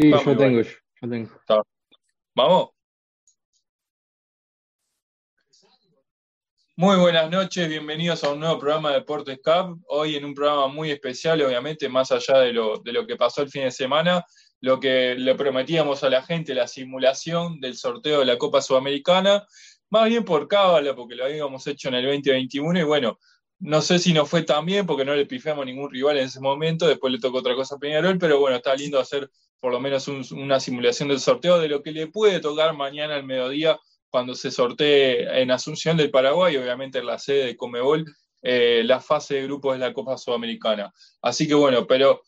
Sí, yo tengo, yo tengo. Vamos. Muy buenas noches, bienvenidos a un nuevo programa de Deportes Cup. Hoy en un programa muy especial, obviamente, más allá de lo, de lo que pasó el fin de semana, lo que le prometíamos a la gente, la simulación del sorteo de la Copa Sudamericana, más bien por cábala, porque lo habíamos hecho en el 2021 y bueno, no sé si no fue tan bien porque no le pifamos ningún rival en ese momento, después le tocó otra cosa a Peñarol, pero bueno, está lindo hacer por lo menos una simulación del sorteo de lo que le puede tocar mañana al mediodía cuando se sortee en Asunción del Paraguay, obviamente en la sede de Comebol, eh, la fase de grupos de la Copa Sudamericana. Así que bueno, pero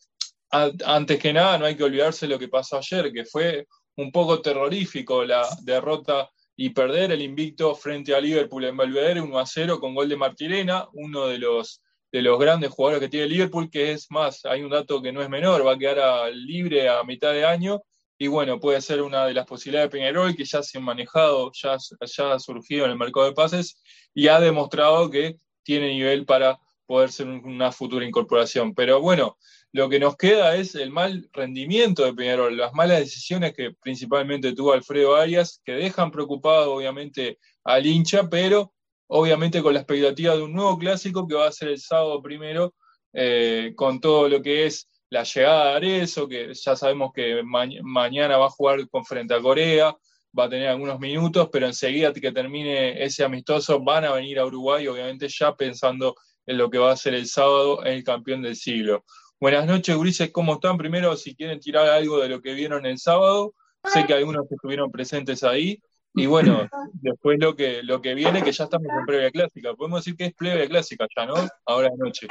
antes que nada no hay que olvidarse lo que pasó ayer, que fue un poco terrorífico la derrota y perder el invicto frente a Liverpool en Belvedere 1 a 0 con gol de Martirena, uno de los, de los grandes jugadores que tiene Liverpool, que es más, hay un dato que no es menor, va a quedar libre a mitad de año y bueno, puede ser una de las posibilidades de Peñarol que ya se han manejado, ya, ya ha surgido en el mercado de pases y ha demostrado que tiene nivel para poder ser una futura incorporación. Pero bueno, lo que nos queda es el mal rendimiento de Peñarol, las malas decisiones que principalmente tuvo Alfredo Arias, que dejan preocupado obviamente al hincha, pero obviamente con la expectativa de un nuevo clásico que va a ser el sábado primero, eh, con todo lo que es la llegada de Arezo, que ya sabemos que mañana va a jugar con frente a Corea, va a tener algunos minutos, pero enseguida que termine ese amistoso van a venir a Uruguay, obviamente ya pensando en lo que va a ser el sábado el campeón del siglo. Buenas noches, Ulises, ¿cómo están? Primero, si quieren tirar algo de lo que vieron el sábado, sé que algunos estuvieron presentes ahí, y bueno, después lo que, lo que viene, que ya estamos en previa clásica. Podemos decir que es previa clásica ya, ¿no? Ahora de noche.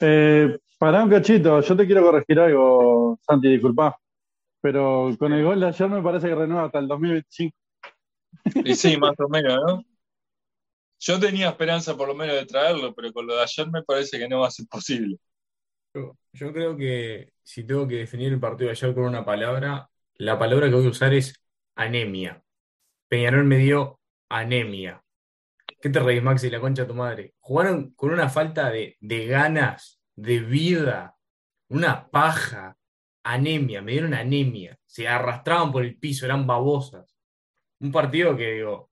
Eh, para un cachito, yo te quiero corregir algo, Santi, disculpa. Pero con el gol de ayer me parece que renueva hasta el 2025. Y sí, más o menos, ¿no? Yo tenía esperanza por lo menos de traerlo, pero con lo de ayer me parece que no va a ser posible. Yo, creo que si tengo que definir el partido de ayer con una palabra, la palabra que voy a usar es anemia. Peñarol me dio anemia. ¿Qué te reís, Maxi, la concha de tu madre? Jugaron con una falta de, de ganas, de vida, una paja, anemia, me dieron anemia. Se arrastraban por el piso, eran babosas. Un partido que digo,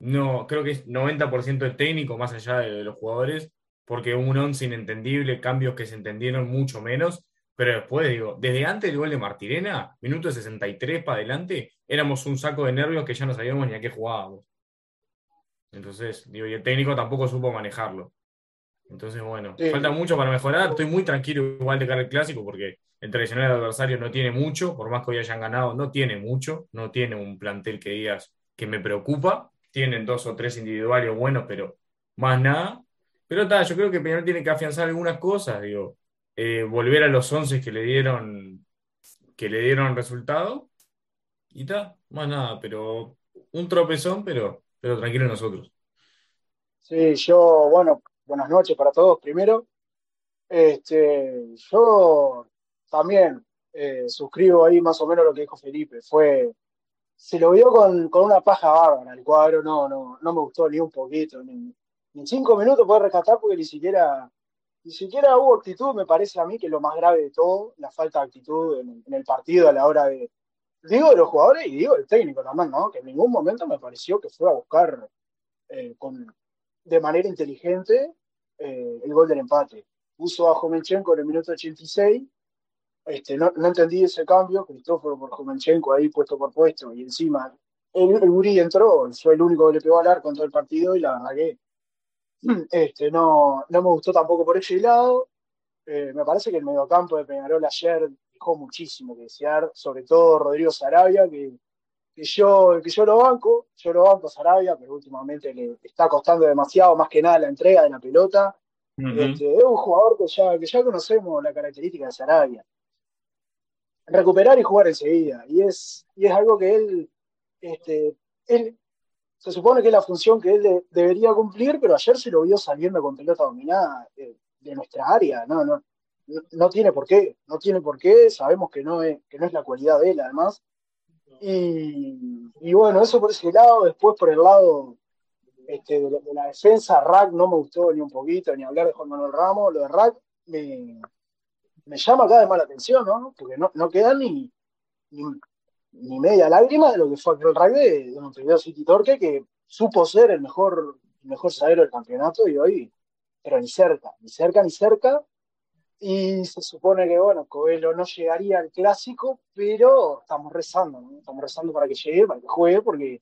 no, creo que es 90% de técnico, más allá de los jugadores, porque un once inentendible, cambios que se entendieron mucho menos, pero después digo, desde antes del gol de Martirena, minuto 63 para adelante, éramos un saco de nervios que ya no sabíamos ni a qué jugábamos. Entonces, digo, y el técnico tampoco supo manejarlo. Entonces, bueno, falta mucho para mejorar. Estoy muy tranquilo igual de cara al clásico porque el tradicional adversario no tiene mucho, por más que hoy hayan ganado, no tiene mucho, no tiene un plantel que digas que me preocupa. Tienen dos o tres individuales buenos, pero más nada. Pero está, yo creo que Peñarol tiene que afianzar algunas cosas, digo, eh, volver a los 11 que le dieron que le dieron resultado y está, más nada, pero un tropezón, pero, pero tranquilo nosotros. Sí, yo, bueno, buenas noches para todos primero. Este, yo también eh, suscribo ahí más o menos lo que dijo Felipe. Fue, se lo vio con, con una paja bárbara el cuadro, no, no, no me gustó ni un poquito, en cinco minutos puede rescatar porque ni siquiera, ni siquiera hubo actitud, me parece a mí que lo más grave de todo, la falta de actitud en, el partido a la hora de, digo de los jugadores y digo del técnico también, ¿no? Que en ningún momento me pareció que fue a buscar eh, con, de manera inteligente eh, el gol del empate. Puso a Jomenchenko en el minuto 86, este, no, no entendí ese cambio, Cristóforo por Jomenchenko ahí puesto por puesto y encima el, el entró, fue el único que le pegó al arco en todo el partido y la verdad que este, no, no me gustó tampoco por ese lado. Eh, me parece que el mediocampo de Peñarol ayer dejó muchísimo que desear, sobre todo Rodrigo Sarabia, que, que, yo, que yo lo banco, yo lo banco a Sarabia, pero últimamente le está costando demasiado, más que nada la entrega de la pelota. Este, es un jugador que ya, que ya conocemos la característica de Sarabia. Recuperar y jugar enseguida. Y es, y es algo que él, este, él se supone que es la función que él debería cumplir, pero ayer se lo vio saliendo con pelota dominada de, nuestra área. No, no, no tiene por qué, no tiene por qué, sabemos que no es, que no es la cualidad de él, además. Y, bueno, eso por ese lado, después por el lado este, de, la, defensa, Rack no me gustó ni un poquito, ni hablar de Juan Manuel Ramos, lo de Rack me, llama cada vez más la atención, ¿no? Porque no, no queda ni, ni media lágrima de lo que fue aquel rugby de, de Montevideo City Torque, que supo ser el mejor, el mejor zaguero del campeonato y hoy, pero ni cerca, ni cerca, ni cerca. Y se supone que, bueno, Coelho no llegaría al clásico, pero estamos rezando, ¿no? Estamos rezando para que llegue, para que juegue, porque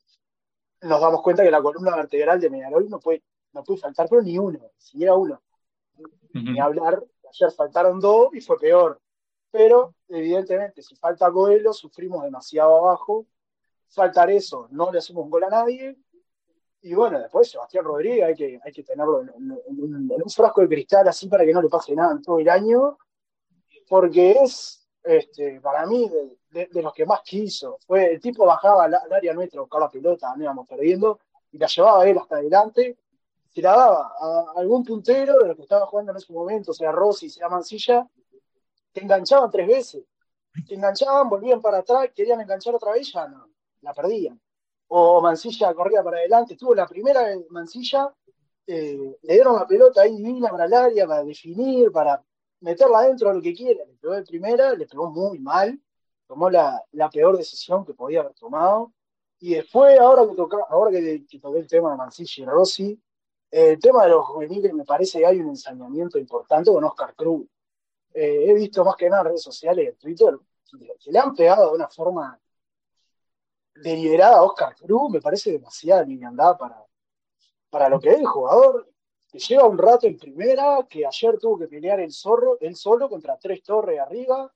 nos damos cuenta que la columna vertebral de Peñarol no puede, no puede faltar, pero ni uno, ni siquiera uno. Ni hablar, ayer faltaron dos y fue peor. Pero, evidentemente, si falta Coelho, sufrimos demasiado abajo. Faltar eso, no le hacemos gol a nadie. Y bueno, después Sebastián Rodríguez hay que, hay que tenerlo en, un, frasco de cristal así para que no le pase nada en todo el año, porque es, este, para mí, de, los que más quiso. Fue, el tipo bajaba al, área nuestra a buscar la pelota, no íbamos perdiendo, y la llevaba él hasta adelante, se la daba a algún puntero de los que estaba jugando en ese momento, sea Rossi, sea Mancilla, que enganchaban tres veces. Que enganchaban, volvían para atrás, querían enganchar otra vez, ya no, la perdían. O Mancilla corría para adelante, tuvo la primera Mancilla, eh, le dieron la pelota ahí divina para el área, para definir, para meterla adentro lo que quiera. Le pegó de primera, le pegó muy mal, tomó la, la peor decisión que podía haber tomado. Y después, ahora que, toca, ahora que, que toqué el tema de Mancilla y Rossi, el tema de los juveniles me parece que hay un ensañamiento importante con Oscar Cruz. Eh, he visto más que nada en redes sociales en Twitter que, le han pegado de una forma deliberada a Oscar Cruz, me parece demasiada liviandad para, para lo que es el jugador, que lleva un rato en primera, que ayer tuvo que pelear el zorro, él solo contra tres torres arriba,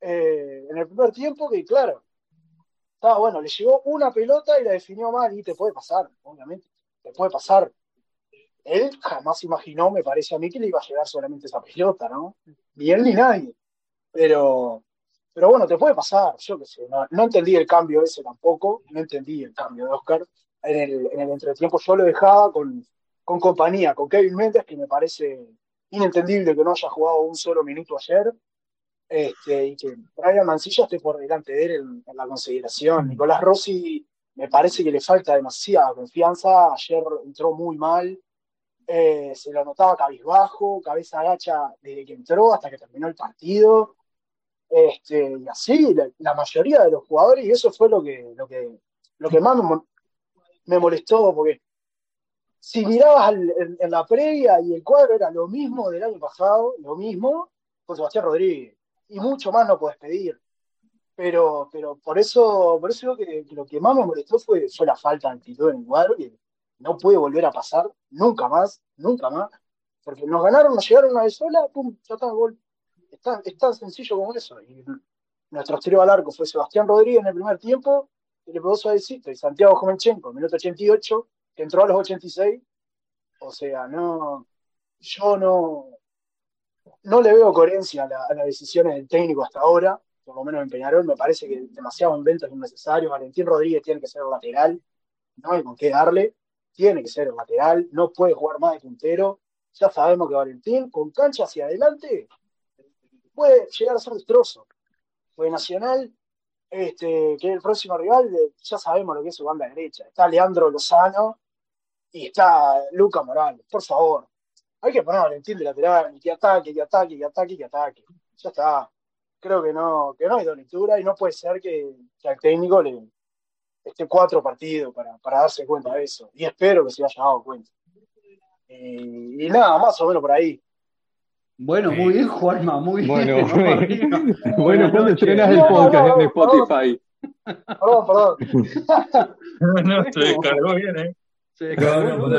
eh, en el primer tiempo, que claro, estaba bueno, le llegó una pelota y la definió mal, y te puede pasar, obviamente, te puede pasar. Él jamás imaginó, me parece a mí, que le iba a llegar solamente esa pelota, ¿no? Ni él ni nadie. Pero, pero bueno, te puede pasar, yo qué sé, no, no entendí el cambio ese tampoco, no entendí el cambio de Oscar. En el, en el entretiempo yo lo dejaba con, con compañía, con Kevin Méndez, que me parece inentendible que no haya jugado un solo minuto ayer. Este, y que Brian Mancilla esté por delante de él en, en la consideración. Nicolás Rossi me parece que le falta demasiada confianza. Ayer entró muy mal. Eh, se lo notaba cabizbajo, cabeza agacha desde que entró hasta que terminó el partido. Este, y así, la, mayoría de los jugadores, y eso fue lo que, lo que, lo que más me, mo- me molestó, porque si mirabas al- en, en la previa y el cuadro era lo mismo del año pasado, lo mismo, con Sebastián Rodríguez, y mucho más no puedes pedir. Pero, pero por eso, por eso que, lo que más me molestó fue, fue la falta de actitud en el cuadro, no puede volver a pasar nunca más, nunca más, porque nos ganaron, nos llegaron una vez sola, pum, ya está, gol. Es tan, es tan sencillo como eso. Y nuestro tiro al arco fue Sebastián Rodríguez en el primer tiempo, que le pegó suavecito, y Santiago Jomenchenko, minuto 88, que entró a los 86. O sea, no, yo no, no le veo coherencia a las decisiones del técnico hasta ahora, por lo menos en Peñarol, me parece que demasiado inventos innecesarios. Valentín Rodríguez tiene que ser lateral, no hay con qué darle, tiene que ser lateral, no puede jugar más de puntero. Ya sabemos que Valentín, con cancha hacia adelante, puede llegar a ser destrozo. Fue Nacional, este, que es el próximo rival, ya sabemos lo que es su banda derecha. Está Leandro Lozano y está Luca Morales. Por favor, hay que poner a Valentín de lateral, y que ataque, que ataque, que ataque, que ataque. Ya está. Creo que no, que no hay dolitura y no puede ser que, que al técnico le esté cuatro partidos para, para darse cuenta de eso. Y espero que se haya dado cuenta. Y, y nada, más o menos por ahí. Bueno, muy bien, Juanma, muy bien. Bueno. Bueno, ¿cuándo estrenas el No, no, podcast no, en no, Spotify? Perdón, perdón. No, se descargó bien, ¿eh? Se No, descargó no.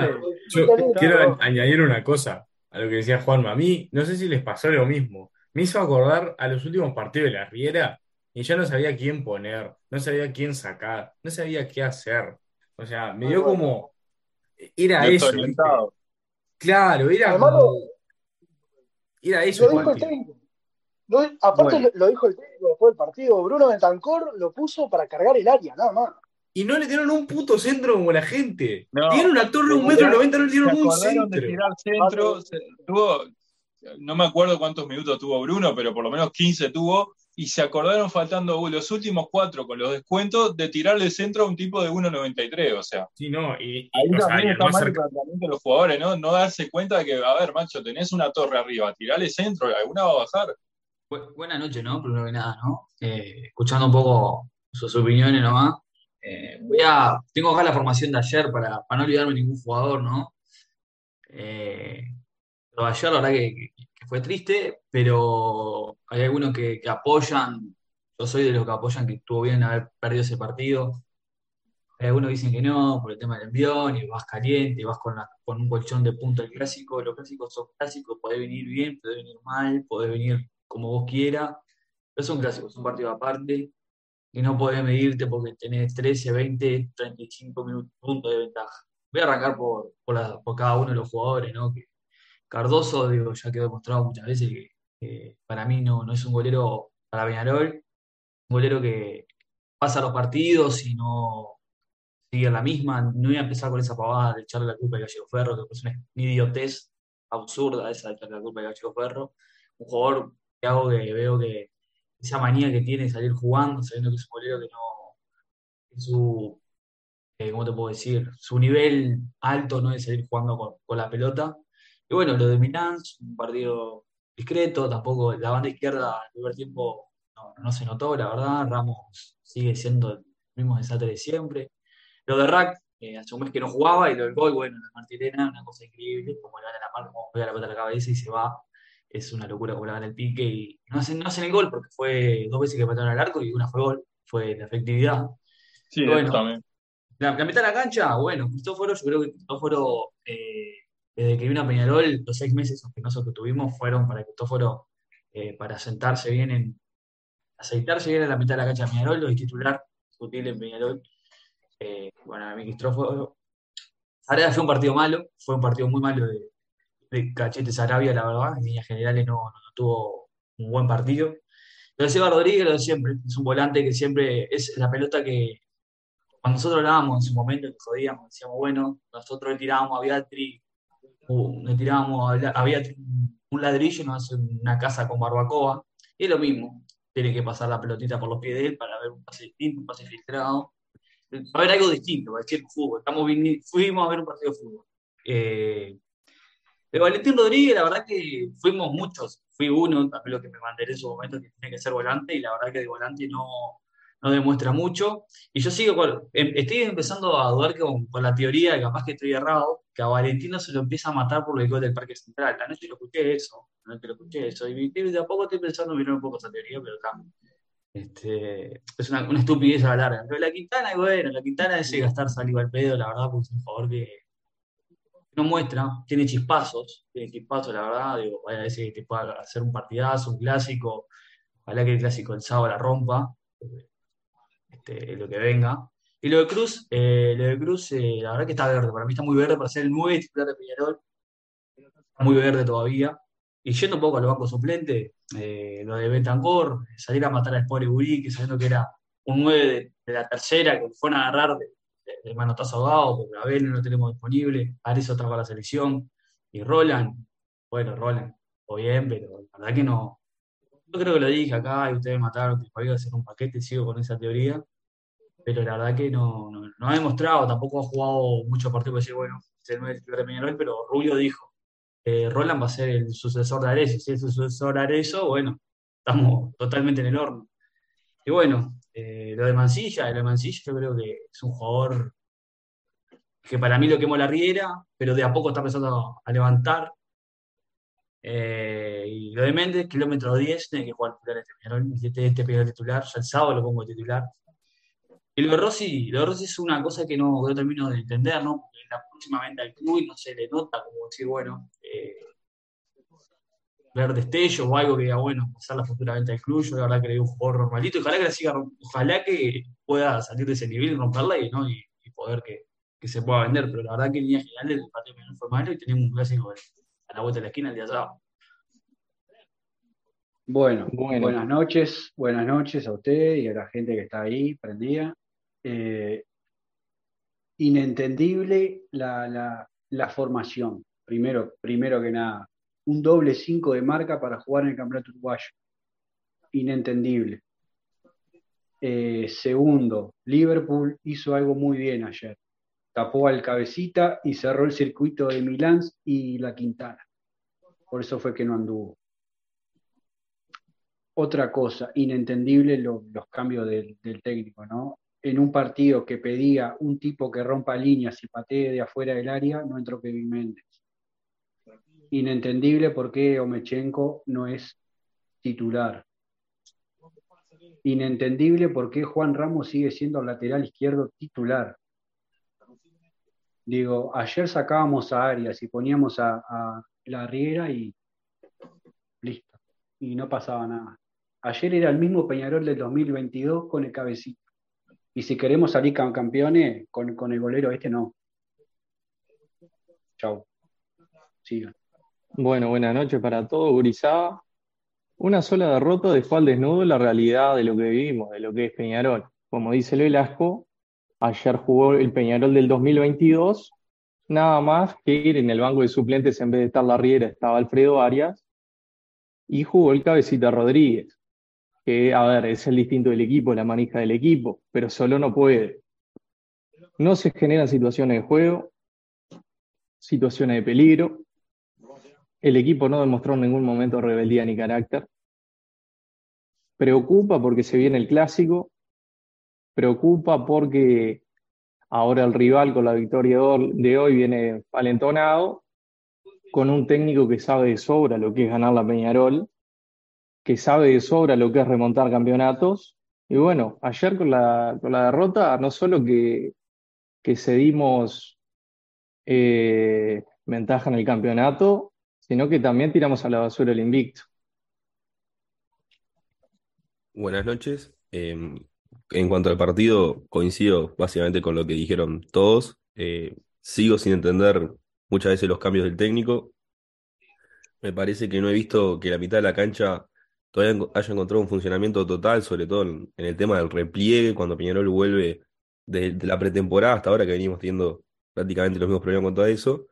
Yo quiero añadir una cosa a lo que decía Juanma. A mí, no sé si les pasó lo mismo. Me hizo acordar a los últimos partidos de la Riera y ya no sabía quién poner, no sabía quién sacar, no sabía qué hacer. O sea, me dio como. Era eso. Claro, era Además, como. Era eso Lo dijo el técnico. Lo- aparte Bueno. lo, lo dijo el técnico después del partido. Bruno Bentancor lo puso para cargar el área, nada más. Y no le dieron un puto centro como la gente. No. Tienen una torre de un metro noventa, no le dieron un de centro. tirar centro. se- tuvo, no me acuerdo cuántos minutos tuvo Bruno, pero por lo menos 15 tuvo. Y se acordaron faltando los últimos cuatro con los descuentos de tirarle centro a un tipo de 1.93. O sea, Sí, no, y, y, ahí o también está mal el planteamiento de los jugadores, ¿no? No darse cuenta de que, a ver, macho, tenés una torre arriba, tirale centro, alguna va a bajar. buenas noches, ¿no? Primero que nada, ¿no? Eh, escuchando un poco sus opiniones nomás. Eh, voy a, tengo acá la formación de ayer para, para no olvidarme de ningún jugador, ¿no? Eh, lo de ayer, la verdad que, fue triste, pero hay algunos que, apoyan, yo soy de los que apoyan que estuvo bien haber perdido ese partido. Hay algunos que dicen que no, por el tema del envión, y vas caliente, vas con, con un colchón de punta del clásico. Los clásicos son clásicos, puede venir bien, puede venir mal, puede venir como vos quieras. Pero son clásicos, son partidos aparte y no podés medirte porque tenés 13, 20, 35 minutos, puntos de ventaja. Voy a arrancar por, por, cada uno de los jugadores, ¿no? Que Cardoso, digo, ya quedó demostrado muchas veces que, para mí no, no es un golero para Peñarol, un golero que pasa los partidos y no sigue la misma. No voy a empezar con esa pavada de echarle la culpa a Gallego Ferro, que es una idiotez absurda esa de echarle la culpa a Gallego Ferro. Un jugador que hago que veo que esa manía que tiene de salir jugando, sabiendo que es un bolero que no, su, eh, ¿cómo te puedo decir? Su nivel alto no es salir jugando con, la pelota. Y bueno, lo de Milán, un partido discreto, tampoco la banda izquierda el primer tiempo no, se notó, la verdad, Ramos sigue siendo el mismo desastre de siempre. Lo de Rack, eh, hace un mes que no jugaba, y lo del gol, bueno, la Martirena, una cosa increíble, como le da la parte, como pega la pelota a la cabeza y se va es una locura como le dan el pique y no hacen, no hacen el gol porque fue dos veces que mataron al arco y una fue gol, fue la efectividad. Sí, bueno, también. La, la, mitad de la cancha, bueno, Cristóforo, yo creo que Cristóforo, eh, desde que vino a Peñarol, los seis meses penosos que tuvimos fueron para Cristóforo, eh, para sentarse bien en, aceitarse bien en la mitad de la cancha de Peñarol, lo titular, en Peñarol. Eh, bueno, a mí Cristóforo, ahora fue un partido malo, fue un partido muy malo de, de Cachete Sarabia, la verdad, en líneas generales no, tuvo un buen partido. Pero Seba Rodríguez lo de siempre, es un volante que siempre es la pelota que cuando nosotros hablábamos en su momento, que jodíamos, decíamos, bueno, nosotros tirábamos a Beatriz, le tirábamos a Beatriz un ladrillo nos hace una casa con barbacoa, y es lo mismo, tiene que pasar la pelotita por los pies de él para ver un pase distinto, un pase filtrado, para ver algo distinto, para decir fútbol. Estamos, fuimos a ver un partido de fútbol. Eh, de Valentín Rodríguez, la verdad que fuimos muchos, fui uno, también lo que me mandaré en su momento que tiene que ser volante, y la verdad que de volante no, no demuestra mucho. Y yo sigo, em, estoy empezando a dudar con, con, la teoría, que capaz que estoy errado, que a Valentino se lo empieza a matar por el gol del Parque Central. La noche lo escuché eso, la noche lo escuché eso, y de a poco estoy pensando mirar un poco esa teoría, pero cambio. Este, es una, una estupidez a la larga. Pero la Quintana, bueno, la Quintana ese gastar saliva al pedo, la verdad, pues un favor que no muestra, tiene chispazos, tiene chispazos, la verdad, digo, vaya a decir que pueda hacer un partidazo, un clásico, ojalá que el clásico el sábado la rompa, este, lo que venga. Y lo de Cruz, eh, lo de Cruz, eh, la verdad que está verde, para mí está muy verde para ser el 9 titular de Peñarol, muy verde todavía. Y yendo un poco a los bancos suplentes, eh, lo de Bentancor, salir a matar al pobre Urique, sabiendo que era un 9 de, la tercera, que fueron a agarrar de, el manotazo ahogado, porque Abel no lo tenemos disponible, Ares otra para la selección, y Roland, bueno, Roland, o bien, pero la verdad que no. Yo creo que lo dije acá y ustedes mataron que podía hacer un paquete, sigo con esa teoría, pero la verdad que no, no, ha demostrado, tampoco ha jugado muchos partidos para decir, bueno, es el nuevo de Peñarol, pero Rubio dijo, eh, Roland va a ser el sucesor de Ares, si es el sucesor de Areso, bueno, estamos totalmente en el horno. Y bueno, eh, lo de Mancilla, lo de Mancilla yo creo que es un jugador que para mí lo quemó la riera, pero de a poco está empezando a levantar. Eh, y lo de Méndez, kilómetro 10, tiene que jugar titular este, este, este titular, ya el sábado lo pongo titular. Y lo de Rossi, lo de Rossi es una cosa que no, termino de entender, ¿no? Porque la próxima venta al club y no se le nota como decir, bueno, eh, ver destellos o algo que diga, bueno, pasar la futura venta del club, yo la verdad que le digo un jugador normalito, ojalá que siga, ojalá que pueda salir de ese nivel y romperla y, ¿no? y, poder que, se pueda vender, pero la verdad que en línea general el partido no fue malo y tenemos un clásico a la vuelta de la esquina el día sábado. Bueno, buenas noches, buenas noches a usted y a la gente que está ahí prendida. Eh, inentendible la, la, formación, primero, primero que nada un doble 5 de marca para jugar en el campeonato uruguayo. Inentendible. Eh, segundo, Liverpool hizo algo muy bien ayer. Tapó al cabecita y cerró el circuito de Milán y la Quintana. Por eso fue que no anduvo. Otra cosa, inentendible lo- los cambios del, del técnico, ¿no? En un partido que pedía un tipo que rompa líneas y patee de afuera del área, no entró Kevin Méndez. Inentendible por qué Omechenko no es titular. Inentendible por qué Juan Ramos sigue siendo lateral izquierdo titular. Digo, ayer sacábamos a Arias y poníamos a, a la Riera y listo. Y no pasaba nada. Ayer era el mismo Peñarol del 2022 con el cabecito. Y si queremos salir cam- campeones, con, con el golero este no. Chau. Sigan. Bueno, buenas noches para todos, gurizada. Una sola derrota dejó al desnudo la realidad de lo que vivimos, de lo que es Peñarol. Como dice el Velasco, ayer jugó el Peñarol del 2022, nada más que ir en el banco de suplentes en vez de estar la Riera, estaba Alfredo Arias, y jugó el Cabecita Rodríguez, que, a ver, es el distinto del equipo, la manija del equipo, pero solo no puede. No se generan situaciones de juego, situaciones de peligro. El equipo no demostró en ningún momento rebeldía ni carácter. Preocupa porque se viene el clásico. Preocupa porque ahora el rival con la victoria de hoy viene alentonado, con un técnico que sabe de sobra lo que es ganar la Peñarol, que sabe de sobra lo que es remontar campeonatos. Y bueno, ayer con la, con la derrota, no solo que, que cedimos eh, ventaja en el campeonato, sino que también tiramos a la basura el invicto. Buenas noches. Eh, en cuanto al partido, coincido básicamente con lo que dijeron todos. Eh, sigo sin entender muchas veces los cambios del técnico. Me parece que no he visto que la mitad de la cancha todavía haya encontrado un funcionamiento total, sobre todo en, el tema del repliegue, cuando Peñarol vuelve de, la pretemporada hasta ahora, que venimos teniendo prácticamente los mismos problemas con todo eso.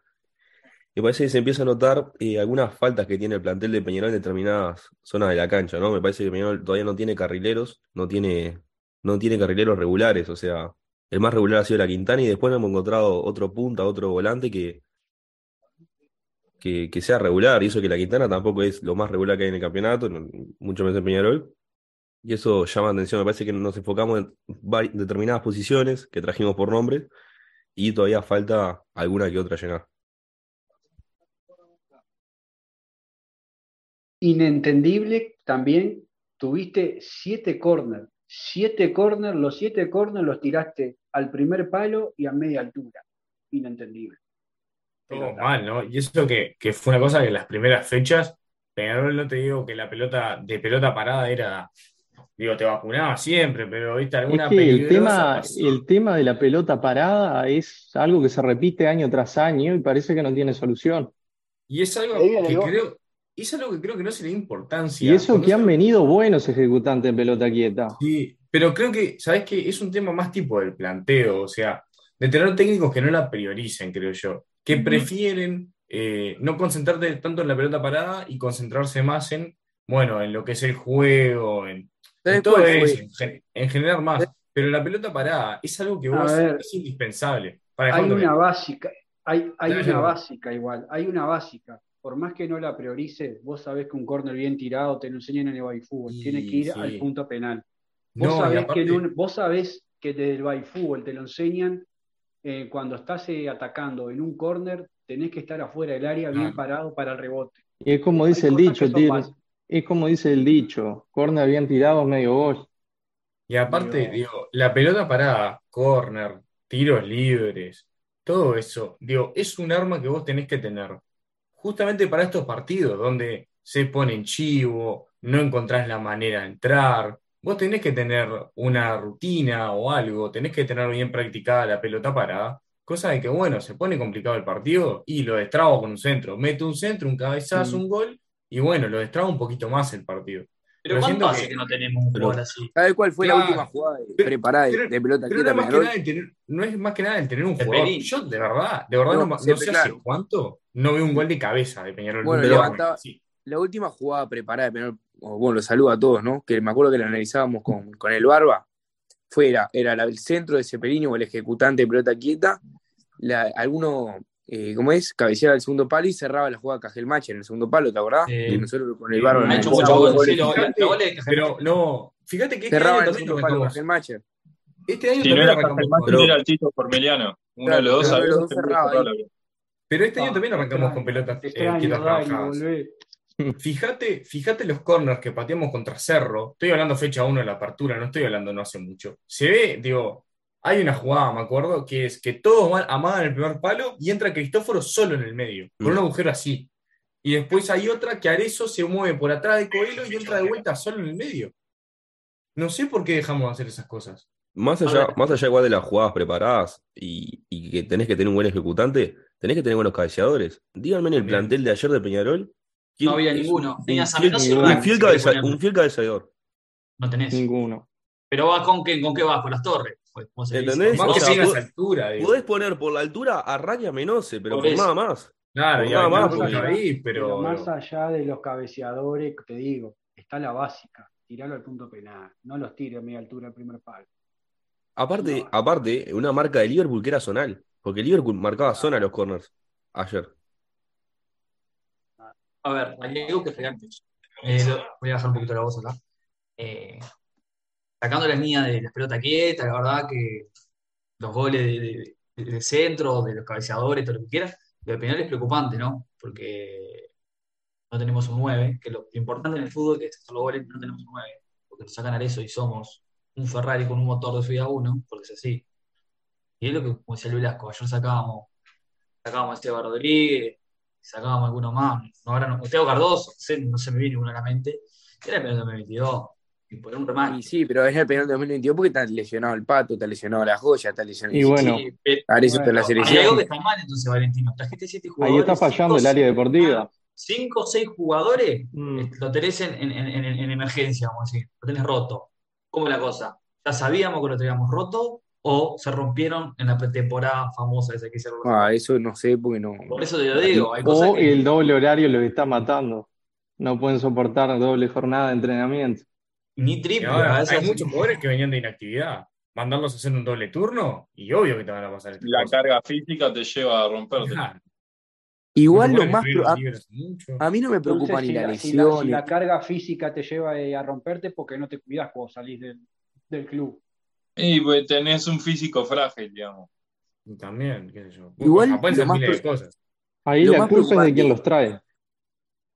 Me parece que se empieza a notar eh, algunas faltas que tiene el plantel de Peñarol en determinadas zonas de la cancha, ¿no? Me parece que Peñarol todavía no tiene carrileros, no tiene, no tiene carrileros regulares, o sea, el más regular ha sido la Quintana y después hemos encontrado otro punta, otro volante que, que, sea regular, y eso que la Quintana tampoco es lo más regular que hay en el campeonato, mucho menos en Peñarol, y eso llama la atención, me parece que nos enfocamos en determinadas posiciones que trajimos por nombre y todavía falta alguna que otra llenar. Inentendible también, tuviste siete corners. Siete corners, los siete corners los tiraste al primer palo y a media altura. Inentendible. Todo mal, ¿no? Y eso que, que fue una cosa que en las primeras fechas, Peñarol no te digo que la pelota de pelota parada era, digo, te vacunaba siempre, pero viste Es alguna que el tema, pasó. el tema de la pelota parada es algo que se repite año tras año y parece que no tiene solución. Y es algo que creo, es algo que creo que no se le da importancia. Y eso que han se- venido buenos ejecutantes en pelota quieta. Sí, pero creo que, ¿sabes qué? Es un tema más tipo del planteo, o sea, de tener técnicos que no la prioricen, creo yo, que prefieren eh, no concentrarte tanto en la pelota parada y concentrarse más en, bueno, en lo que es el juego, en, ¿Sabes en todo eso, en, en generar más. Pero la pelota parada es algo que vos ver. es indispensable. Para Hay una básica, hay, hay una básica igual, hay una básica. Por más que no la priorices, vos sabés que un córner bien tirado te lo enseñan en el baifútbol, Y tiene que ir sí. al punto penal. Vos No, sabés, aparte- que en un- vos sabés que desde el baifútbol te lo enseñan eh, cuando estás eh, atacando en un córner, tenés que estar afuera del área bien parado para el rebote. Y es como Hay dice el dicho, tío, es como dice el dicho, corner bien tirado, medio gol. Y aparte, Digo- digo, la pelota parada, corner, tiros libres, todo eso, digo, es un arma que vos tenés que tener justamente para estos partidos donde se ponen chivo, no encontrás la manera de entrar. Vos tenés que tener una rutina o algo, tenés que tener bien practicada la pelota parada, cosa de que, bueno, se pone complicado el partido y lo destrabo con un centro. Meto un centro, un cabezazo, Mm. un gol y bueno, lo destrabo un poquito más el partido. Pero Pero ¿cuánto hace que- que no tenemos un jugador así? ¿Sabes cuál fue Claro. la última jugada de- Pero- preparada de, pero- de pelota Pero no quieta es más que Peñarol? nada el tener, no es más que nada el tener un jugador. Perín. Yo de verdad, de verdad No, no, no sé hace cuánto no veo un gol de cabeza de Peñarol. Bueno, levantaba- Sí. La última jugada preparada de Peñarol, bueno, lo saludo a todos, ¿no? Que me acuerdo que la analizábamos con, con el Barba. Fue, era, el centro de Cepelini o el ejecutante de pelota quieta. La- alguno eh, ¿cómo es? Cabeceaba el segundo palo y cerraba la jugada Cajelmacher en el segundo palo, ¿te acordás? Y nosotros con el hecho sí, lo- Fíjate, los Pero no, fíjate que este Cerraba año el también segundo palo. Cajelmacher. Este año Si no también arrancamos Cajelmacher, con- era el Tito Formiliano. Uno de los dos Pero los este año Ah, también arrancamos con extraño, pelotas eh, Fíjate, fíjate los corners que pateamos contra Cerro. Estoy hablando fecha 1 de la apertura, no estoy hablando no hace mucho. Se ve, digo, hay una jugada, me acuerdo, que es que todos van amagan el primer palo y entra Cristóforo solo en el medio, con un Mm. agujero así. Y después hay otra que Arezo se mueve por atrás de Coelho y entra de vuelta solo en el medio. No sé por qué dejamos de hacer esas cosas. Más allá, más allá igual de las jugadas preparadas y, y que tenés que tener un buen ejecutante, tenés que tener buenos cabeceadores. Díganme en el plantel de ayer de Peñarol. ¿Quién No había ninguno. Un, Tenías a fiel, Mendoza y un fiel si cabeza- querés poner. un fiel cabeceador. No tenés. Ninguno. Pero vas con qué, con qué vas, con las torres. Pues. ¿Entendés? Más O que sea, altura, digo. Podés poner por la altura a Raya Menose, pero Por por nada más. Claro, Por ya nada más, porque- ahí, Pero pero más allá de los cabeceadores, te digo, está la básica. Tirarlo al punto penal. No los tires a media altura al primer palo. Aparte, No. aparte, una marca de Liverpool que era zonal. Porque Liverpool marcaba zona a los corners ayer. A ver, hay algo que es gigante. Eh, lo- voy a bajar un poquito la voz acá. Eh, sacando la línea de la pelota quieta, la verdad que los goles de, de- de centro, de los cabeceadores, todo lo que quieras, lo Peñarol es preocupante, ¿no? Porque no tenemos un 9, que lo, lo importante en el fútbol es que los goles, no tenemos un 9, porque nos sacan a eso y somos un Ferrari con un motor de FIA 1, porque es así. Y es lo que, como decía Luis Velasco, ayer sacábamos, sacábamos a Esteban Rodríguez, sacábamos alguno más, no, ahora no, Teo Cardoso, no sé, no se me viene ninguno a la mente, era el Peñarol 2022, y por un Y sí, pero es el penal de 2022 porque está lesionado el Pato, está lesionado la joya, está lesionado Y bueno, Sí, pero en la Bueno, hay algo que está mal entonces, Valentino. Trajiste siete ahí jugadores, está fallando cinco, el área deportiva. cinco o seis jugadores, Mm. eh, lo tenés en, en- en- en- en emergencia, vamos a decir, lo tenés roto. ¿Cómo es la cosa? ¿Ya sabíamos que lo teníamos roto o se rompieron en la pretemporada famosa esa que hicieron Ah, eso no sé porque no. Por eso te lo digo, hay cosas O que el doble horario los está matando. No pueden soportar doble jornada de entrenamiento. ni triple, ahora a veces hay así. muchos jugadores que venían de inactividad. Mandarlos a hacer un doble turno y obvio que te van a pasar La cosas. carga física te lleva a romperte. Claro. Igual lo más. pro- A, mí no me Entonces, preocupa ni si la la, si la carga física te lleva eh, a romperte porque no te cuidas cuando salís del, del club. Y pues, tenés un físico frágil, digamos. También, qué sé yo. Igual, lo ser más miles de pro- cosas. Ahí Lo la más culpa es de quien los trae.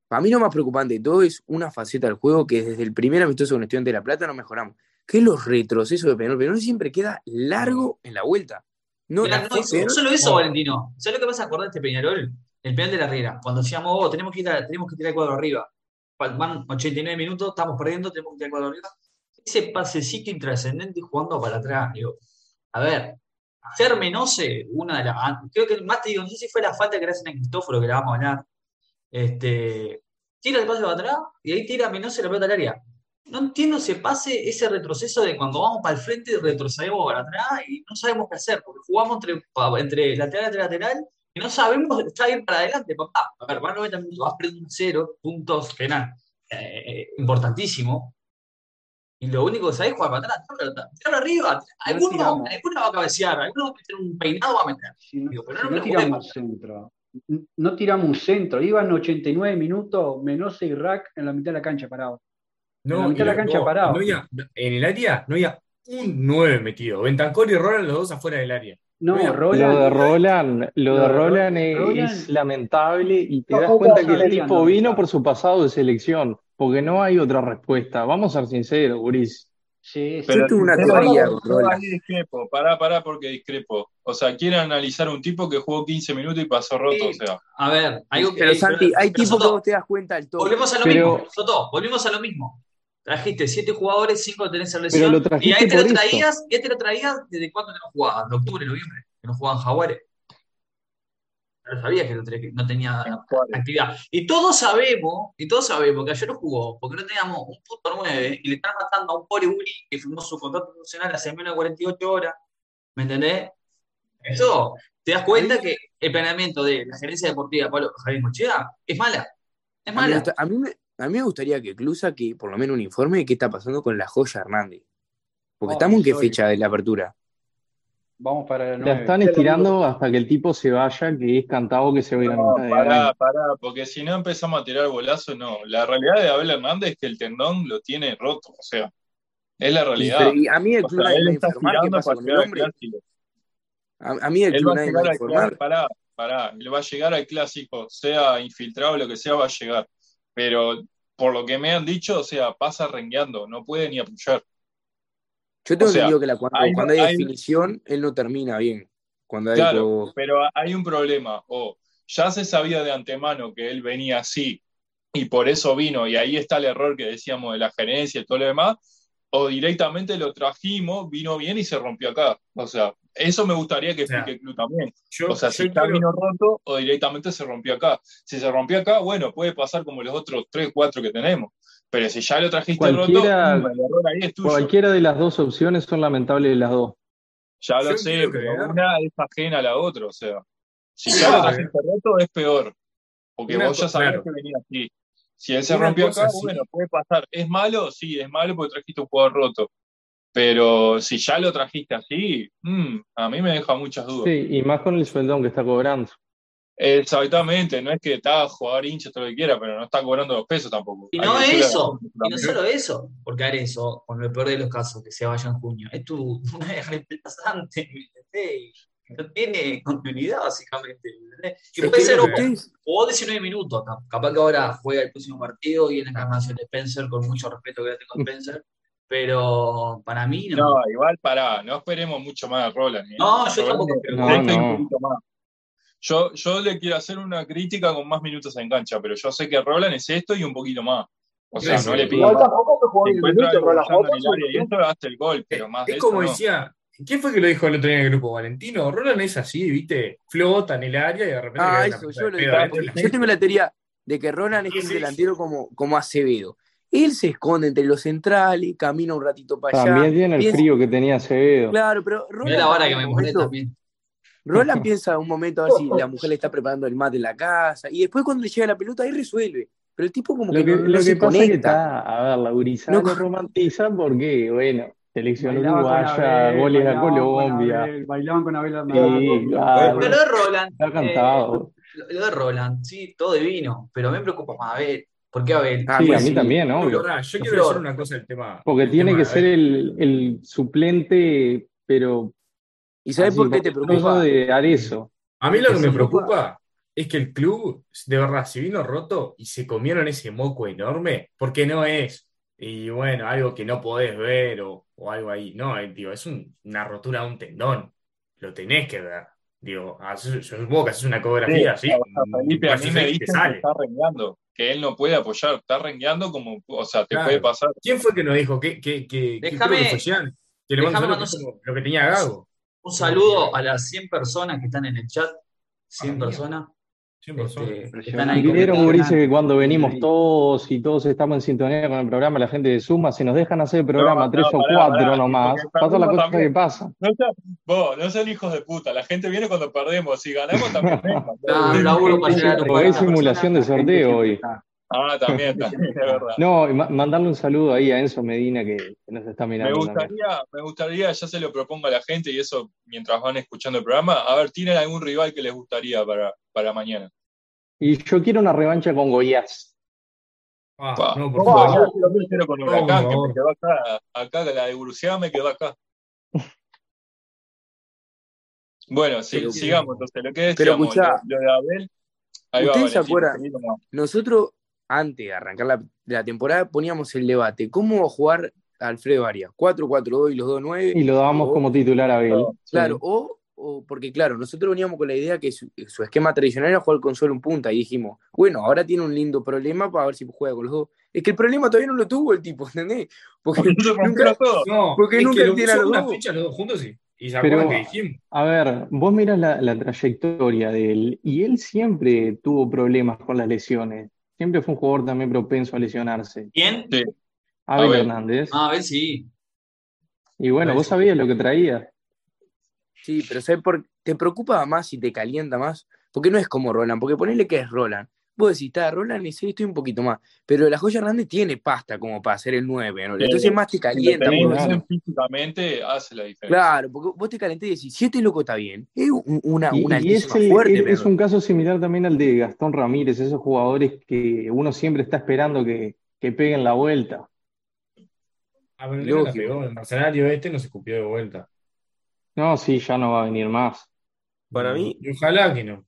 Para mí lo más preocupante de todo es una faceta del juego que desde el primer amistoso con Estudiante de La Plata no mejoramos. Que es los retrocesos de Peñarol. Peñarol siempre queda largo en la vuelta. No, no, solo eso, No. Valentino. ¿Sabes lo que vas a acordar de este Peñarol? El penal de la Riera. Cuando decíamos, oh, tenemos que, ir a- tenemos que tirar el cuadro arriba. Van 89 minutos, estamos perdiendo, tenemos que tirar el cuadro arriba. Ese pasecito intrascendente y jugando para atrás. Digo, a ver, hacer Menose, una de las. ah, Creo que más te digo, no sé si fue la falta que le hacen a Cristóforo, que la vamos a hablar. Este, tira el pase para atrás y ahí tira Menose la pelota al área. No entiendo ese pase, ese retroceso de cuando vamos para el frente retrocedemos para atrás y no sabemos qué hacer, porque jugamos entre, lateral entre lateral y no sabemos está bien para adelante, papá. A ver, van 90 minutos, vas perdiendo un cero, puntos, penal, eh, importantísimo. Y lo único que sabés es jugar para atrás, tirar tirar arriba. Alguno, alguno va a cabecear, alguno va a meter un peinado, va a meter. Si no, Digo, pero si no no me tiramos centro. No tiramos un centro. Iban 89 minutos, Menose y Rack en la mitad de la cancha parado. En la mitad de la cancha no, parado. no había- en el área no había un 9 metido. Bentancor y Roland los dos afuera del área. No, Mira, Roland. Lo de Roland, lo Lo de de Ro- Roland es, Roland- es lamentable y te No, das cuenta que el tipo no vino por su pasado de selección, porque no hay otra respuesta. Vamos a ser sinceros, Guris. Sí, sí. Pero Yo tengo una teoría discrepo, pará, pará, porque discrepo. O sea, quiere analizar un tipo que jugó 15 minutos y pasó roto, o sea. A ver, algo que. Pero Santi, hay pero tipos que vos te das cuenta del todo. Volvemos a lo Pero- mismo, Soto, volvemos a lo mismo. Trajiste siete jugadores, cinco tenés en Pero lesión. lo y trajiste ahí te lo traías, y ahí te lo traías desde cuándo no jugaban, de octubre, noviembre, que no jugaban Jaguares. Pero sabías que no tenía, que no tenía actividad. Y todos sabemos, y todos sabemos que ayer no jugó, porque no teníamos un puto 9 y le están matando a un pobre Uri que firmó su contrato profesional hace menos de 48 horas. ¿Me entendés? Eso, te das cuenta que el planeamiento de la gerencia deportiva de Pablo Javier Mochea es mala. Es mala. a, mí me, a mí me gustaría que Clusa, por lo menos un informe de qué está pasando con la joya Hernández. Porque Oh, estamos en qué fecha de la apertura. Vamos para la La 9. están estirando hasta que el tipo se vaya, que es cantado que se va a ir a No, mitad de pará, pará, porque si no empezamos a tirar golazo, no. La realidad de Abel Hernández es que el tendón lo tiene roto, o sea, es la realidad. y a mí el O club me a informar qué pasa con el hombre. A, a mí el club a me va llegar a al clásico, informar. pará, pará, él va a llegar al clásico, sea infiltrado, lo que sea, va a llegar. Pero por lo que me han dicho, o sea, pasa rengueando, no puede ni apoyar. Yo tengo O sea, entendido que la, cuando, hay- cuando hay, hay- definición, él no termina bien. Cuando hay Claro, pero hay un problema. O ya se sabía de antemano que él venía así y por eso vino, y ahí está el error que decíamos de la gerencia y todo lo demás, o directamente lo trajimos, vino bien y se rompió acá. O sea, eso me gustaría que O sea, explique el club también. Yo, O sea, si ya quiero- vino roto o directamente se rompió acá. Si se rompió acá, bueno, puede pasar como los otros tres, cuatro que tenemos. Pero si ya lo trajiste Cualquiera- roto, el error ahí es tuyo. Cualquiera de las dos opciones son lamentables de las dos. Ya lo Yo sé, pero una es ajena a la otra, o sea. Si ya lo trajiste roto, es peor. Porque Una vos ya sabés claro. que venía así. Si él se Una rompió acá, así- bueno, puede pasar. ¿Es malo? Sí, es malo porque trajiste un jugador roto. Pero si ya lo trajiste así, mm, a mí me deja muchas dudas. Sí, y más con el sueldón que está cobrando. Exactamente, no es que está jugador hincha todo lo que quiera, pero no está cobrando los pesos tampoco. Y no que a eso, y no solo eso, porque Arezo, con lo peor de los casos, que se vaya en junio, es tu una reemplazante, ¿me entendés? No tiene continuidad, básicamente. ¿me entendés? Y Es puede que ser, que jugó 19 minutos, cap- capaz que ahora juega el próximo partido y en la encarnación de Spencer, con mucho respeto que le tengo a Spencer, pero para mí no. No, igual pará, no esperemos mucho más de Roland. ¿eh? No, yo Roland tampoco. No, un poquito más. Yo, yo le quiero hacer una crítica con más minutos en cancha, pero yo sé que Roland es esto y un poquito más. O sea, Sí, no le pido Igual más. tampoco me jugó Si 10 encuentra minutos, algo pero la fallando jugó en el área y esto, hace el gol, pero más de Es eso como no. decía, ¿quién fue que lo dijo el otro día en el grupo? Valentino. Roland es así, ¿viste? Flota en el área y de repente Ah, eso, yo, lo digo. yo tengo la teoría de que Roland es ¿Qué un es delantero como, como Acevedo. Él se esconde entre los centrales, camina un ratito para allá. También tiene el piensa- frío que tenía Acevedo. Claro, pero Roland, Mirá la vara que me también. Roland piensa un momento a ver si la mujer le está preparando el mate en la casa. Y después cuando le llega la pelota, ahí resuelve. Pero el tipo como Lo que, que, no, no lo se que pasa es que conecta. está, a ver, la gurizada No- lo romantiza porque, bueno, selección uruguaya, Abel, goles a Colombia. Bailaban con Abel Sí, Hernández. claro, Pero lo de Roland, está cantado. eh, lo, de Roland, sí, todo divino, pero me preocupa más Abel. ¿Por qué Abel? Ah, Sí, pues a mí sí. también, No, obvio. verdad, yo quiero decir una cosa del tema. Porque del tiene tema que ser el suplente, pero ¿Y sabes así, por qué te preocupa? de Arezo. A mí lo que que me se preocupa es que el club, de verdad, si vino roto y se comieron ese moco enorme, porque no es, y bueno, algo que no podés ver o, o algo ahí. No, eh, digo, es un- una rotura de un tendón. Lo tenés que ver. Digo, haces- yo supongo que haces una Sí, ecografía así. o sea, Felipe, a mí me dicen que sale. está rengueando, que él no puede apoyar, está rengueando como, o sea, te Claro. puede pasar. ¿Quién fue que nos dijo? que que que Déjame- que fue Jean, que le déjame lo que tenía Gago. Un saludo a las 100 personas que están en el chat. 100 Ah, mira. personas. Sí, por favor. este, que están ahí vieron. Gurice, que cuando venimos todos y todos estamos en sintonía con el programa, la gente de Suma, si nos dejan hacer el programa No, tres no, o pará, cuatro pará, nomás, pasa la cosa también. que pasa. No vos, no sean hijos de puta, la gente viene cuando perdemos, si ganamos también un laburo para llegar a 40 simulación de sorteo hoy. está. Ah, también, también, es verdad. No, y ma- mandarle un saludo ahí a Enzo Medina que, que nos está Me mirando también. gustaría, me gustaría, ya se lo propongo a la gente y eso mientras van escuchando el programa, a ver, ¿tienen algún rival que les gustaría para, para mañana? Y yo quiero una revancha con Goiás. Ah, Pa. no, por Yo favor. lo quiero con No, Huracán, por que favor. me quedó acá, acá la de Gurucea me quedó acá. Bueno, sí, Pero- sigamos entonces, lo que Pero decíamos, escuchá, lo, lo de Abel, ahí va ¿ustedes se acuerdan? Nosotros, antes de arrancar la, la temporada, poníamos el debate. ¿Cómo va a jugar Alfredo Arias? ¿4-4-2 y los 2-9? Y lo dábamos O- como titular a Abel. Claro, Sí. Claro, o, o- porque claro, nosotros veníamos con la idea que su, su esquema tradicional era jugar con solo un punta y dijimos, bueno, ahora tiene un lindo problema para ver si juega con los dos. Es que el problema todavía no lo tuvo el tipo, ¿entendés? Porque nunca, todo. No, Porque es nunca lo tiene a los una dos. fecha los dos juntos y, y se Pero- que dijimos. A ver, vos mirás la, la trayectoria de él y él siempre tuvo problemas con las lesiones. Siempre fue un jugador también propenso a lesionarse. ¿Quién? Sí, Abel Abel. Hernández. Ah, a ver si. Y bueno, Abel vos sí. sabías lo que traía. Sí, pero ¿sabes por ¿Te preocupa más y te calienta más? Porque no es como Roland, porque ponerle que es Roland. Vos decís, está, Roland y estoy un poquito más. Pero la joya Hernández tiene pasta como para hacer el 9, ¿no? Entonces más te Si lo calienta. bien decís, físicamente, hace la diferencia. Claro, porque vos te calenté y decís, si este loco está bien, es un- una, Y, una fuerte, es- un caso similar también al de Gastón Ramírez, esos jugadores que uno siempre está esperando que, que peguen la vuelta. A Belgrano la pegó, el mercenario este nos escupió de vuelta. No, sí, ya no va a venir más. Para mí, Y ojalá que no.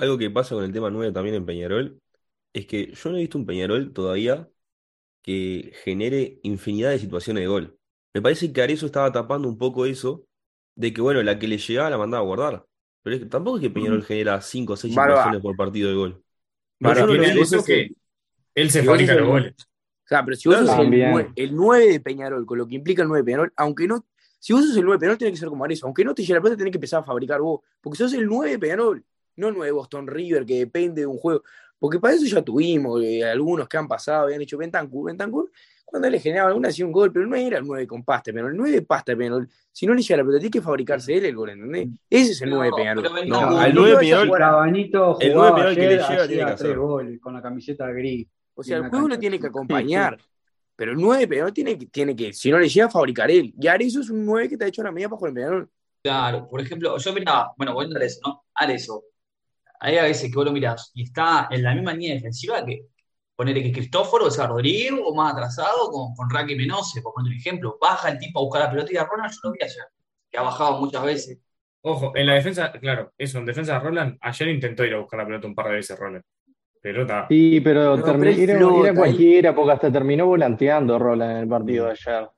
Algo que pasa con el tema 9 también en Peñarol es que yo no he visto un Peñarol todavía que genere infinidad de situaciones de gol. Me parece que Arezzo estaba tapando un poco eso de que, bueno, la que le llegaba la mandaba a guardar. Pero es que tampoco es que Peñarol genera 5 o 6 Barba. situaciones por partido de gol. No eso que él se fabrica los el- goles. O sea, pero si vos Claro. sos el También. 9, el 9 de Peñarol, con lo que implica el 9 de Peñarol, aunque no, si vos sos el 9 de Peñarol, tenés que ser como Arezzo. Aunque no te llegue la plata, tenés que empezar a fabricar vos. Porque sos el 9 de Peñarol, no el 9 de Boston River, que depende de un juego. Porque para eso ya tuvimos eh, algunos que han pasado, habían hecho Bentancur. Bentancur, cuando le generaba alguna, hacía un gol, pero no era el 9 con pasta, pero el 9 de pasta de Peñarol. Si no le llega la pelota, tiene que fabricarse él el gol, ¿entendés? Ese es el No, 9 de Peñarol. pero No, al no 9 de te vayas a Peñarol- El jugaba nueve penal que le llega tiene que tres hacer. goles con la camiseta gris. O sea, y el juego lo tiene que acompañar. Pero el 9 de Peñarol tiene que, tiene que, si no le llega, a fabricar él. Y Arezzo es un 9 que te ha hecho la medida para jugar en Peñarol. Claro, por ejemplo, yo miraba, bueno, volviendo a eso, ¿no? Arezo. Hay a veces que vos lo mirás y está en la misma línea defensiva que ponerle que Cristóforo, o sea, Rodrigo, o más atrasado con, con Menose, por poner un ejemplo. Baja el tipo a buscar la pelota y a Ronald yo lo vi ayer, que ha bajado muchas veces. Ojo, en la defensa, claro, eso, en defensa de Roland, ayer intentó ir a buscar la pelota un par de veces Roland. Pero está. Sí, pero, No, termi- pero él era, flota, era él- cualquiera, porque hasta terminó volanteando Roland en el partido de ayer.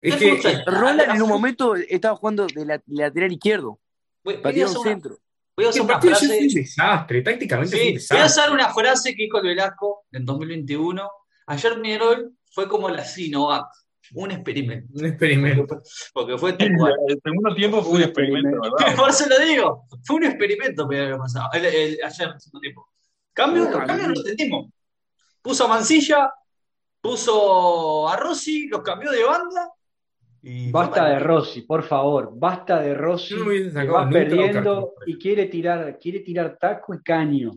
Es que. Roland en un momento estaba jugando de la- lateral izquierdo. Hacer un una, centro. Voy a el hacer una frase. fue un desastre, tácticamente fue un Sí, voy a desastre. hacer una frase que dijo el Velasco en 2021. Ayer Peñarol fue como la Sinovac, un experimento. Un experimento. Porque fue cual. El segundo tiempo fue un experimento, ¿verdad? Por eso lo digo. Fue un experimento el pasado. El, el- ayer, el segundo tiempo. Cambio, No, los a cambios mí- no lo entendimos. Puso a Mancilla, puso a Rossi, los cambió de banda. Y Basta de Rossi, por favor, basta de Rossi, que va perdiendo y quiere tirar, quiere tirar taco y caño.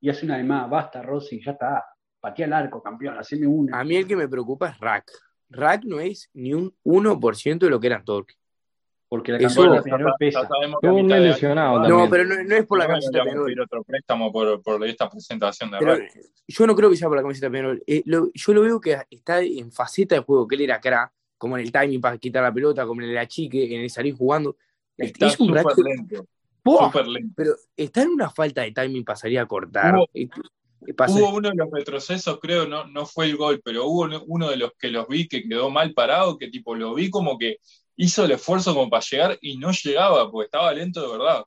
Y hace una de más, basta Rossi, ya está. Patea el arco, campeón, haceme una. A mí el que me preocupa es Rack. Rack no es ni un 1% de lo que era Torque. Porque la Eso- camiseta Peñarol ya pesa. Estuvo muy lesionado también. No, pero no, no es por la camiseta Peñarol. pedir otro préstamo por, por esta presentación de Pero yo no creo que sea por la camiseta de Peñarol. Eh, yo lo veo que está en faceta de juego, que él era crack, como en el timing para quitar la pelota, como en el achique, en el salir jugando. Está es un crack. lento. ¡Buah! Súper lento. Pero está en una falta de timing para salir a cortar. Hubo- uno de los retrocesos, creo, no, no fue el gol, pero hubo uno de los que los vi que quedó mal parado, que tipo lo vi como que hizo el esfuerzo como para llegar y no llegaba, porque estaba lento de verdad.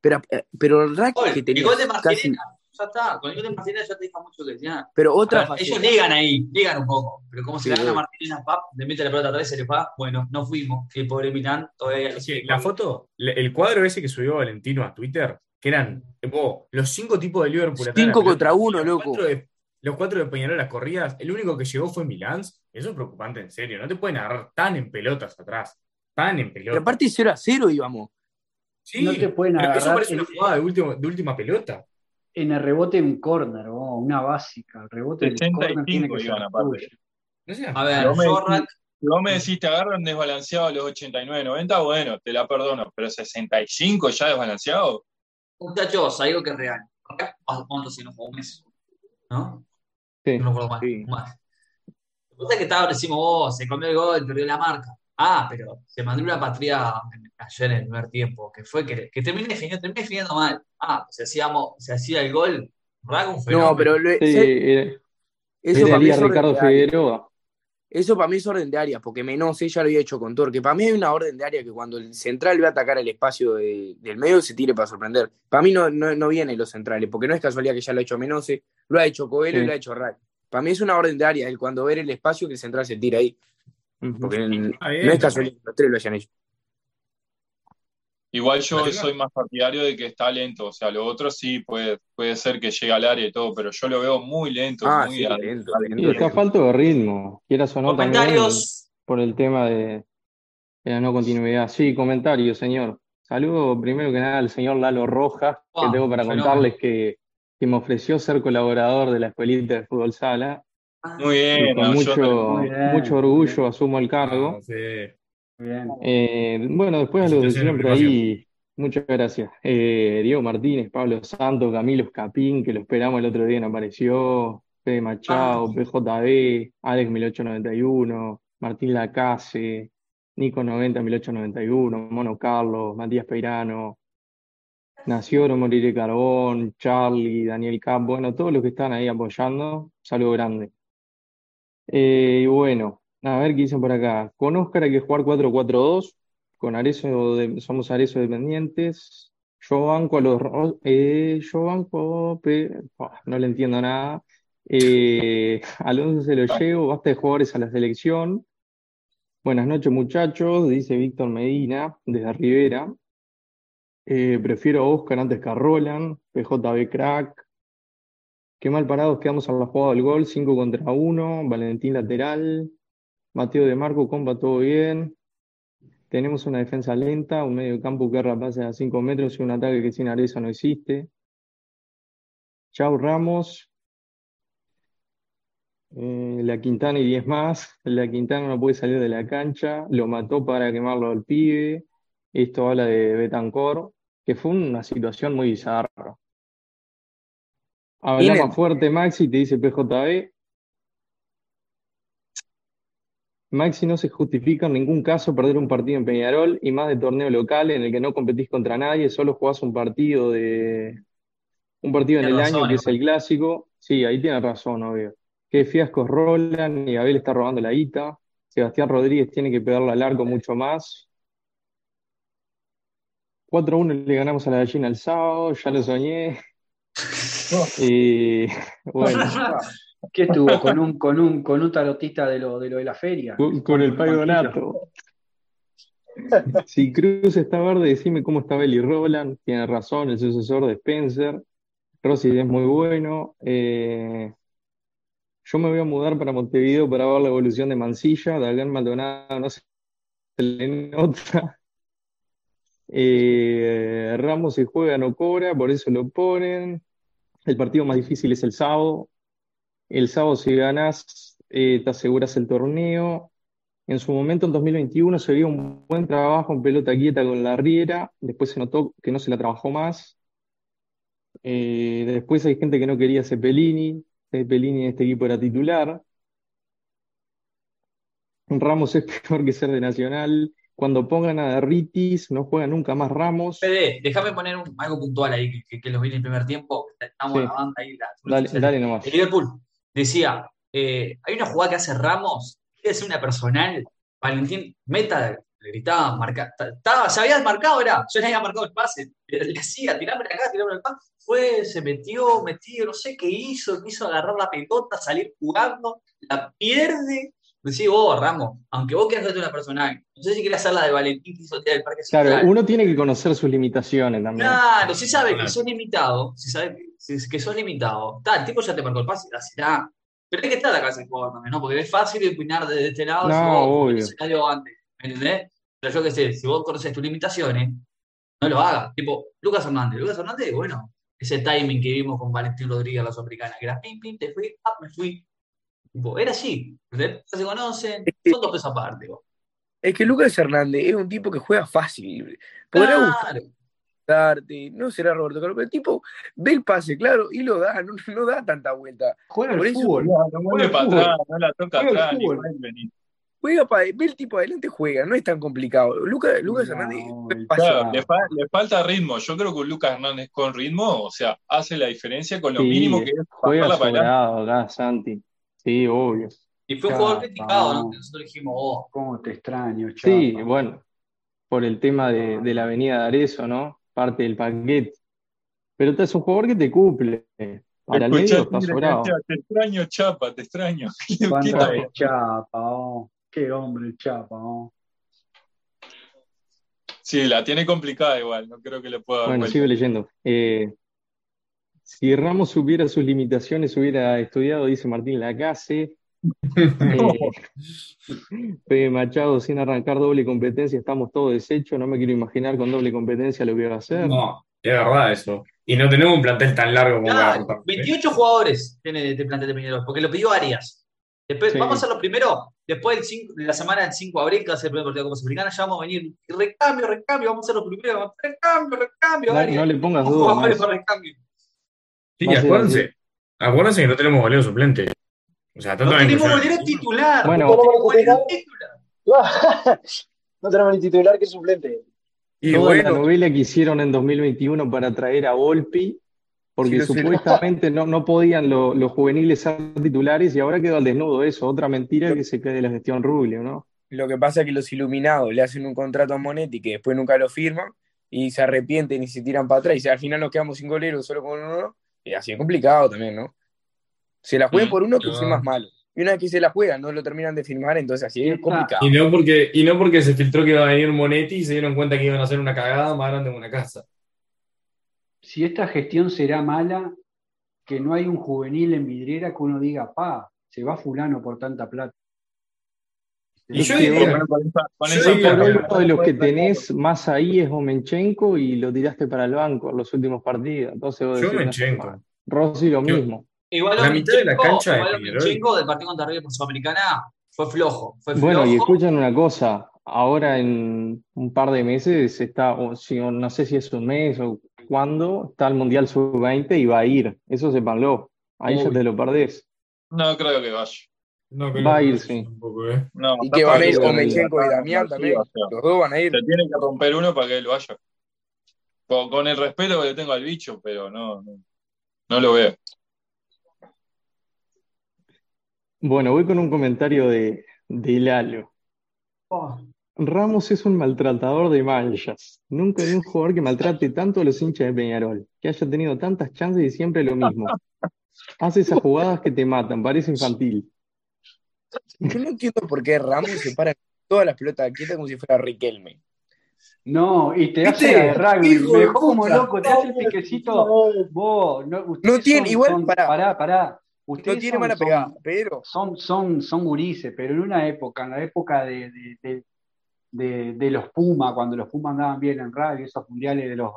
pero, eh, pero el Rack que El tenía gol de casi. Ya está. Con el gol de ya te deja mucho que decir. Pero A otra ver, ellos ligan ahí, ligan un poco. Pero como se Sí, la gana obvio. Martínez, pap, le mete la pelota atrás, se le va. Bueno, no fuimos. Y el pobre Milán todavía Sí, la foto, le- el cuadro ese que subió Valentino a Twitter, que eran oh, los cinco tipos de Liverpool. atrás de la Cinco contra uno, los loco. Cuatro de, los cuatro de Peñarol las corridas, el único que llegó fue Milán. Eso es preocupante, en serio. No te pueden agarrar tan en pelotas atrás. Tan en Pero pelotas. aparte 0 a 0 íbamos. Sí, no te pueden pero eso agarrar parece una en- jugada de, último- de última pelota. En el rebote un córner, oh, una básica. El rebote del 85 córner tiene que ser iban aparte. A ver, Yo me- vos me decís te agarran desbalanceado a los 89, 90, bueno, te la perdono, pero 65 ya desbalanceado. muchachos, hay algo que es real. ¿cuánto se nos jugó un mes? ¿No? Sí. No me acuerdo más. Sí. más. Lo que pasa es que estaba, decimos vos, se comió el gol, perdió la marca. Ah, pero se mandó una patria ayer en el primer tiempo, que fue que, que terminé definiendo, terminé definiendo mal. Ah, se, hacíamos, se hacía el gol, Rack un fenómeno. No, pero eso para mí es orden Ricardo de área. Figueroa. Eso para mí es orden de área, porque Menose ya lo había hecho con Torque. Para mí hay una orden de área que cuando el central va a atacar el espacio de- del medio se tire para sorprender. Para mí no, no, no vienen los centrales, porque no es casualidad que ya lo ha hecho Menose, lo ha hecho Coelho y lo ha hecho Rack. Para mí es una orden de área, el cuando ver el espacio que el central se tira ahí. Porque no es casualidad que los tres lo hayan hecho. Igual yo soy más partidario de que está lento, o sea, lo otro sí puede, puede ser que llegue al área y todo, pero yo lo veo muy lento, Ah, muy sí, lento, está falto de ritmo, quieras o no, también Comentarios. por el tema de, de la no continuidad. Sí, comentario, señor. Saludo primero que nada al señor Lalo Rojas, que Ah, tengo para fenómeno. contarles que que me ofreció ser colaborador de la escuelita de fútbol sala. Ah, Muy bien, con no, yo mucho, Muy bien, mucho orgullo asumo el cargo. Sí. Muy bien. Eh, bueno, después a los de siempre ahí, muchas gracias. Eh, Diego Martínez, Pablo Santos, Camilo Escapín, que lo esperamos el otro día, no apareció. Fede Machado, Ah. PJB, Alex 1891, Martín Lacase, Nico 90 1891, Mono Carlos, Matías Peirano, Nació Moriré Carbón, Charlie, Daniel Cap, bueno, todos los que están ahí apoyando, saludo grande. Eh, bueno, a ver qué dicen por acá. Con Oscar hay que jugar 4-4-2, con de- somos Arezzo dependientes. Yo banco a los eh, yo banco, pe- ah, no le entiendo nada. Eh, Alonso se lo llevo, basta de jugadores a la selección. Buenas noches, muchachos, dice Víctor Medina desde Rivera. Eh, prefiero a Oscar antes que a Roland, PJB crack. Qué mal parados quedamos a la jugada del gol, 5 contra 1, Valentín lateral, Mateo de Marco, compa, todo bien. Tenemos una defensa lenta, un medio campo que erra pase a 5 metros y un ataque que sin Areza no existe. Chau Ramos, Eh, la Quintana y 10 más. La Quintana no puede salir de la cancha, lo mató para quemarlo al pibe. Esto habla de Betancor, que fue una situación muy bizarra. Habla más fuerte Maxi, te dice PJB. Maxi no se justifica en ningún caso perder un partido en Peñarol y más de torneo local en el que no competís contra nadie, solo jugás un partido de un partido en el razón, año que es el clásico. Sí, ahí tiene razón, obvio. Qué fiascos Roland y Abel está robando la guita. Sebastián Rodríguez tiene que pegarle al arco mucho más. 4-1 le ganamos a la gallina el sábado, ya lo soñé. Y bueno, ¿Qué estuvo? ¿Con un, con un, con un tarotista de lo, de lo de la feria? con, con el Pai Donato. Si Cruz está verde, decime cómo está Belly Roland. Tiene razón, el sucesor de Spencer. Rossi es muy bueno. Eh, yo me voy a mudar para Montevideo para ver la evolución de Mansilla. Dagan Maldonado no se le nota. Eh, Ramos se juega, no cobra, por eso lo ponen. El partido más difícil es el sábado. El sábado, si ganas, eh, te aseguras el torneo. En su momento, en 2021, se vio un buen trabajo en pelota quieta con la Riera. Después se notó que no se la trabajó más. Eh, después hay gente que no quería Cepelini. Cepelini en este equipo era titular. Ramos es peor que ser de Nacional. Cuando pongan a Derritis, no juega nunca más Ramos. Fede, déjame poner algo puntual ahí que, que, que los vi en el primer tiempo. Estamos Sí. grabando ahí la- Dale, dale nomás. El Liverpool decía, eh, hay una jugada que hace Ramos, que es una personal, Valentín Meta le gritaba, marca, ta- estaba, se había marcado, era, yo le había marcado el pase, le le decía, tirame acá, tirame acá, fue, se metió, metió, no sé qué hizo, quiso agarrar la pelota, salir jugando, la pierde, decía vos, Ramos, aunque vos quieras hacerte una personal, no sé si querés hacer la de Valentín que hizo el parque Claro, central. uno tiene que conocer sus limitaciones también. Claro, si sabe que sos limitado, si sabe si- que sos limitado, está, el tipo ya te marcó el pase, dásela. Pero hay que estar acá ese jugador también, ¿no? Porque es fácil opinar desde este lado, No, si vos obvio. antes, ¿me entendés? Pero yo qué sé, si vos conoces tus limitaciones, no lo hagas. Tipo, Lucas Hernández. Lucas Hernández, bueno, ese timing que vimos con Valentín Rodríguez, la sudamericana, que era pim, pim, te fui, ah, me fui. Tipo, era así, ¿entendés? Ya se conocen, son dos pesos aparte. vos. Es que Lucas Hernández es un tipo que juega fácil. Podrá Claro. Gustarte, no será Roberto Carlos, pero el tipo ve el pase, claro, y lo da, no, no da tanta vuelta. Juega eso- fútbol. Vuelve para atrás, no la toca Juega atrás, Juega para, ve el tipo adelante, juega, no es tan complicado. Lucas, Lucas No, Hernández el. Claro, le, fa- le falta ritmo. Yo creo que un Lucas Hernández con ritmo, o sea, hace la diferencia con lo Sí, mínimo que es Juega sobrado acá, Santi. Sí, obvio. Y fue un jugador criticado, ¿no? nosotros dijimos, oh, ¿Cómo te extraño, Sí, Chapa? bueno, por el tema de, de la avenida de Arezzo, ¿no? Parte del paquete. Pero es un jugador que te cumple. Para el medio Escuchá, está mira, sobrado. Chapa, te extraño, Chapa, te extraño. ¿Qué ¿Cuánto tal? el Chapa? oh? Qué hombre el Chapa. oh. Sí, la tiene complicada igual, no creo que le pueda dar Bueno, vuelta. sigo leyendo. Eh, si Ramos supiera sus limitaciones, hubiera estudiado, dice Martín Lacase. Pepe Machado, sin arrancar doble competencia, estamos todos deshechos. No me quiero imaginar con doble competencia lo que va a hacer. No, Es verdad eso. Y no tenemos un plantel tan largo como para Nada, rotar. 28 jugadores tiene este plantel de Peñarol, porque lo pidió Arias. Después, Sí. Vamos a hacerlo primero, después del cinco- de la semana del 5 de abril, que va a ser el primer partido de Copa Sudamericana, ya vamos a venir. Recambio, recambio, vamos a hacerlo primero. Recambio, recambio, No, Arias. no le pongas duda Jugadores más. para recambio. Sí, acuérdense. Acuérdense que no tenemos goleo suplente. O sea, tanto No la tenemos golero titular. Bueno. no tenemos golero titular. no tenemos ni titular que suplente. Y Toda la bueno, novela que hicieron en 2021 para traer a Volpi, porque Sí, supuestamente no, no podían lo- los juveniles ser titulares y ahora quedó al desnudo eso, otra mentira que se cae de la gestión Rubio, ¿no? Lo que pasa es que los iluminados le hacen un contrato a Monetti que después nunca lo firman y se arrepienten y se tiran para atrás y al final nos quedamos sin goleros solo con uno. Y así es complicado también, ¿no? Se la jueguen Mm, por uno que no. sea más malo. Y una vez que se la juegan, no lo terminan de firmar, entonces así es complicado. y no porque, y no porque se filtró que iba a venir Monetti y se dieron cuenta que iban a hacer una cagada más grande en una casa. Si esta gestión será mala, que no hay un juvenil en vidriera que uno diga, pa, se va fulano por tanta plata. Y yo Es que plata- uno de los que tenés más ahí es Omenchenko y lo tiraste para el banco en los últimos partidos. Entonces vos Yo decís, Omenchenko. Rossi lo Yo- mismo. Igual La mitad de la cancha de igual del partido contra River por Sudamericana fue flojo. Fue Bueno, y flojo. escuchan una cosa, ahora en un par de meses está, o si- o no sé si es un mes o cuándo, está el Mundial Sub-20 y va a ir. Eso sépanlo. Ahí ya te lo perdés. No creo que vaya. No, Va a ir, sí. tampoco, ¿eh? No, Y que van a ir perdido. Omenchenko y Damián también. Los dos van a ir. Se tiene que romper uno para que él vaya. Con, con el respeto que le tengo al bicho, pero no, no, no lo veo. Bueno, voy con un comentario de, de Lalo. Oh, Ramos es un maltratador de manchas. Nunca vi un jugador que maltrate tanto a los hinchas de Peñarol, que haya tenido tantas chances y siempre lo mismo. Hace esas jugadas que te matan, parece infantil. Yo no entiendo por qué Ramos se para todas las pelotas quietas como si fuera Riquelme. No, y te hace rugby, Hijo me de dejó como loco, te hace el piquecito. Vos, no, ustedes tiene- son- igual, son- pará. pará, No tiene son- mala son- pegada, pero son, son, son gurises, pero en una época, en la época de, de, de- de- de los Pumas, cuando los Pumas andaban bien en radio, esos mundiales de los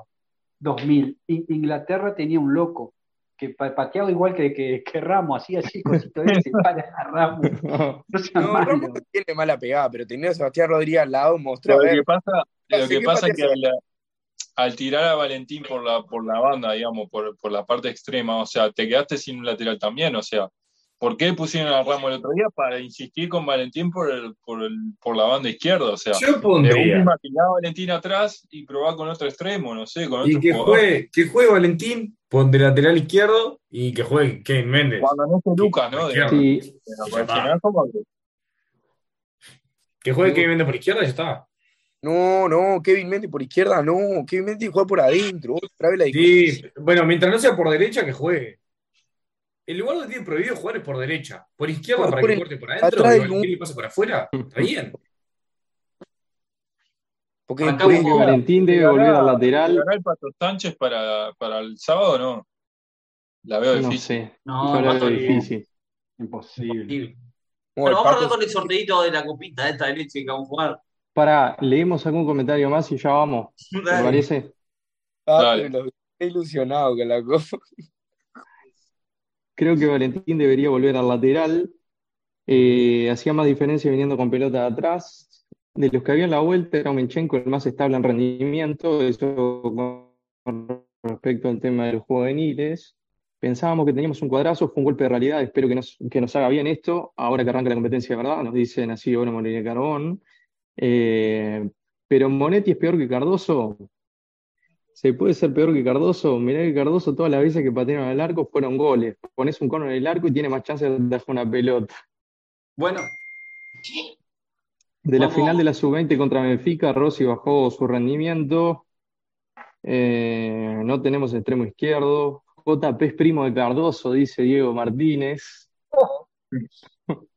2000, In- Inglaterra tenía un loco que pa- pateaba igual que, que, que Ramos, hacía así, cosito de se para a Ramos. No no. Ramos no tiene mala pegada, pero teniendo a Sebastián Rodríguez al lado mostró Lo que pasa, lo Así que pasa es que al, al tirar a Valentín por la, por la banda, digamos, por, por la parte extrema, o sea, te quedaste sin un lateral también, o sea, ¿por qué pusieron a Ramos el otro día? Para insistir con Valentín por, el, por, el, por la banda izquierda, o sea, Yo de pondría. última tirar a Valentín atrás y probar con otro extremo, no sé, con Y otro que jugador. juegue, que juegue Valentín pon de lateral izquierdo y que juegue Kevin Méndez. Cuando no esté Lucas, ¿no? Sí, pero por que- Que juegue Kevin Méndez por izquierda y ya está. No, no, Kevin Méndez por izquierda, no, Kevin Méndez juega por adentro, otra vez la Sí, bueno, mientras no sea por derecha, que juegue. El lugar donde tiene prohibido jugar es por derecha. Por izquierda Por- para por que el- corte por adentro atrás y le pasa por afuera. Está bien. Porque Valentín debe ¿Llegará- volver al lateral. ¿Llegará el Pato Sánchez para, para el sábado o no? La veo No difícil. sé, No, yo lo Pato, veo difícil. Imposible. Imposible. No, Bueno, vamos a hablar con el sorteito de la copita esta de leche que vamos a jugar. Para, leemos algún comentario más y ya vamos. ¿Te Dale. parece? Ah, estoy ilusionado con la cosa. Creo que Valentín debería volver al lateral. Eh, hacía más diferencia viniendo con pelota de atrás. De los que había en la vuelta era Omenchenko el más estable en rendimiento. Eso con respecto al tema de los juveniles. Pensábamos que teníamos un cuadrazo, fue un golpe de realidad. Espero que nos, que nos haga bien esto. Ahora que arranca la competencia de verdad, nos dicen así, bueno, Morelia Carbón. Eh, pero Monetti es peor que Cardoso. ¿Se puede ser peor que Cardoso? Mirá que Cardoso todas las veces que patearon al arco fueron goles. Pones un cono en el arco y tiene más chance de dejar una pelota. Bueno, De la final de la sub-20 contra Benfica, Rossi bajó su rendimiento. Eh, no tenemos extremo izquierdo. JP es primo de Cardoso, dice Diego Martínez.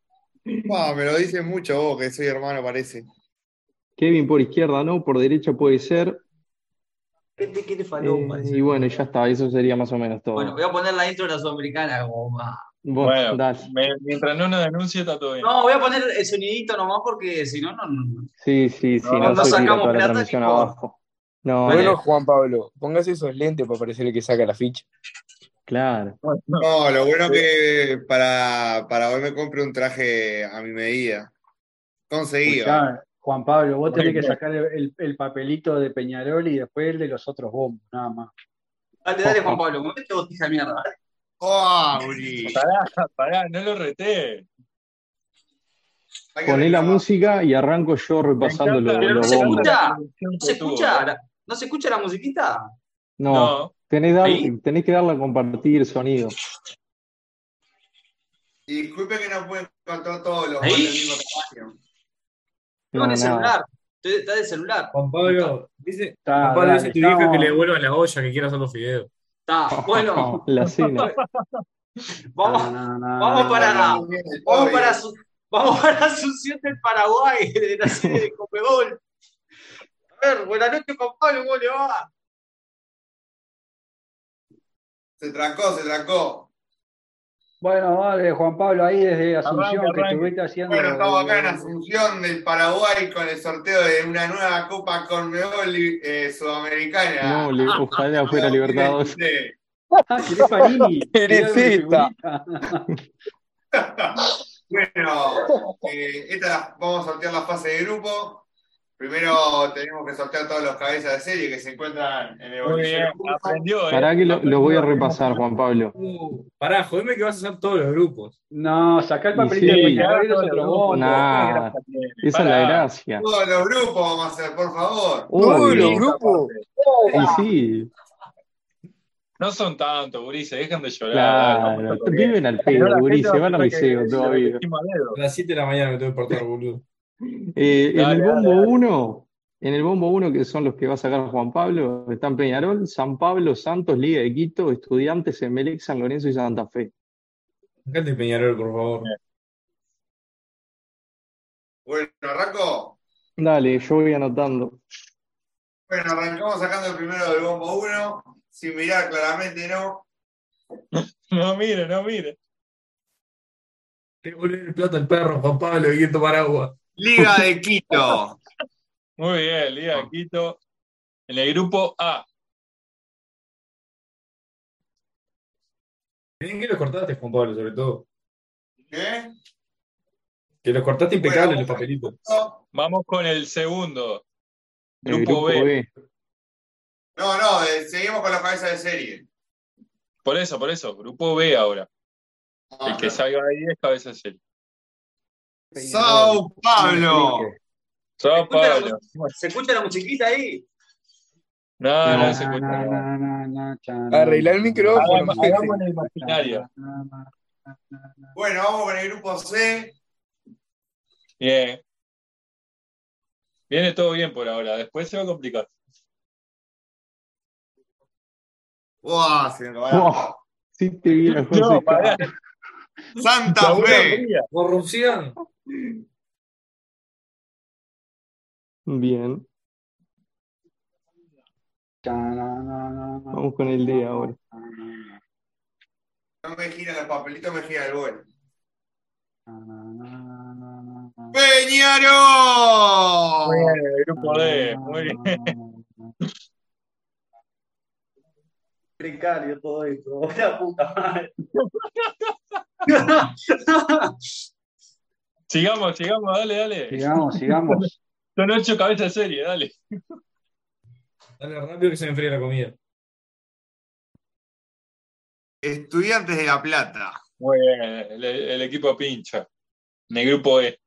Ah, me lo dicen mucho vos, que soy hermano, parece. Kevin por izquierda no, por derecha puede ser. ¿qué te, qué te Eh, y bueno, ya está, eso sería más o menos todo. Bueno, voy a poner la intro de la Sudamericana como más. Vos, Bueno, dale. me- mientras no nos denuncie, está todo bien. No, voy a poner el sonidito nomás porque si no, no. Sí, sí, sí, No, no sacamos toda la plata transmisión abajo. No, Bueno, Juan Pablo, póngase esos lentes para parecerle que saca la ficha. claro. No, lo bueno que para, para hoy me compre un traje a mi medida. Conseguido. Escuchá, Juan Pablo, vos tenés que sacar el, el- el papelito de Peñarol y después el de los otros bombos, nada más. Dale, dale, Juan Pablo, movete botija de mierda. ¡Oh! Pará, pará, no lo reté. Poné la música y arranco yo repasando encanta, lo- Pero no los se bombos. escucha, no se escucha, la- no se escucha la musiquita. No, No, tenés, dar- Ahí. tenés que darle a compartir sonido. Disculpe que no pueden encontrar todos los goles del mismo tamaño. No, con el nada. celular. Está de celular. Juan Pablo, dice, Juan Pablo dice dale, a tu vieja estamos- que le devuelvan la olla, que quiera hacer los fideos. Está, bueno, La cena. vamos, No, no, no, vamos no, para, Vamos para, su- vamos para Asunción del Paraguay, de la serie de Copegol. A ver, buenas noches, Juan Pablo, ¿cómo le va? Se trancó, se trancó. Bueno, vale, Juan Pablo, ahí desde Asunción, Arranque, que estuviste haciendo. Bueno, estamos acá en Asunción del Paraguay con el sorteo de una nueva Copa Conmebol eh, Sudamericana. No, le- ojalá fuera Libertadores. 2023. Ah, ¿querés Panini? ¿Querés ¿Querés esta? Bueno, eh, esta vamos a sortear la fase de grupo. Primero tenemos que sortear todos los cabezas de serie que se encuentran en el muy bien, aprendió, ¿eh? Pará que lo, lo voy a repasar, Juan Pablo. Uh, pará, jodeme que vas a hacer todos los grupos. No, sacá el Y papelito sí. y bombos. Nah, esa es la gracia. Todos los grupos vamos a hacer, por favor. Todos Obvio. los grupos. Y sí, No son tantos, Gurice, dejan de llorar. claro. Viven al pedo, la Guri, gente se va a van a lo todavía. A las 7 de la mañana me tengo que portar, boludo. Eh, en el bombo dale. 1, en el bombo 1, que son los que va a sacar Juan Pablo, están Peñarol, San Pablo, Santos, Liga de Quito, Estudiantes, Emelec, San Lorenzo y Santa Fe. Sacate el Peñarol, por favor. Bueno, arranco. Dale, yo voy anotando. Bueno, arrancamos sacando el primero del bombo 1. Sin mirar, claramente no. No mire, no mire. Devolver el plato al perro, Juan Pablo, y tomar agua. Liga de Quito. Muy bien, Liga de Quito. En el grupo A. Bien que los cortaste, Juan Pablo, sobre todo. ¿Qué? Que los cortaste Bueno, impecables los papelitos. Vamos con el segundo. El Grupo grupo B. B. No, no, eh, seguimos con los cabezas de serie. Por eso, por eso. Grupo B ahora. Ah, El que salga de ahí es cabeza de serie. Sao Pablo. Sao ¿Se escucha, la, Paulo. mu- ¿Se escucha la musiquita ahí? No, no No. se escucha. Arreglar el micrófono. El imaginario. Bueno, vamos con el grupo C. Bien. Viene todo bien por ahora. Después se va a complicar. Uah, se me acabaron. Oh, sí te vi la José No, pará. Carlos. Santa Fe. Corrupción. Bien, vamos con el D ahora. No me giran los papelitos, me gira el. Muy ¡Peñarol! bien, el grupo D. Muy bien. Precario todo esto. La puta madre. Sigamos, sigamos, dale, dale. Sigamos, sigamos. Son ocho cabezas de serie, dale. Dale rápido que se me enfríe la comida. Estudiantes de La Plata. Muy bien, el, el equipo pincha. En el grupo E.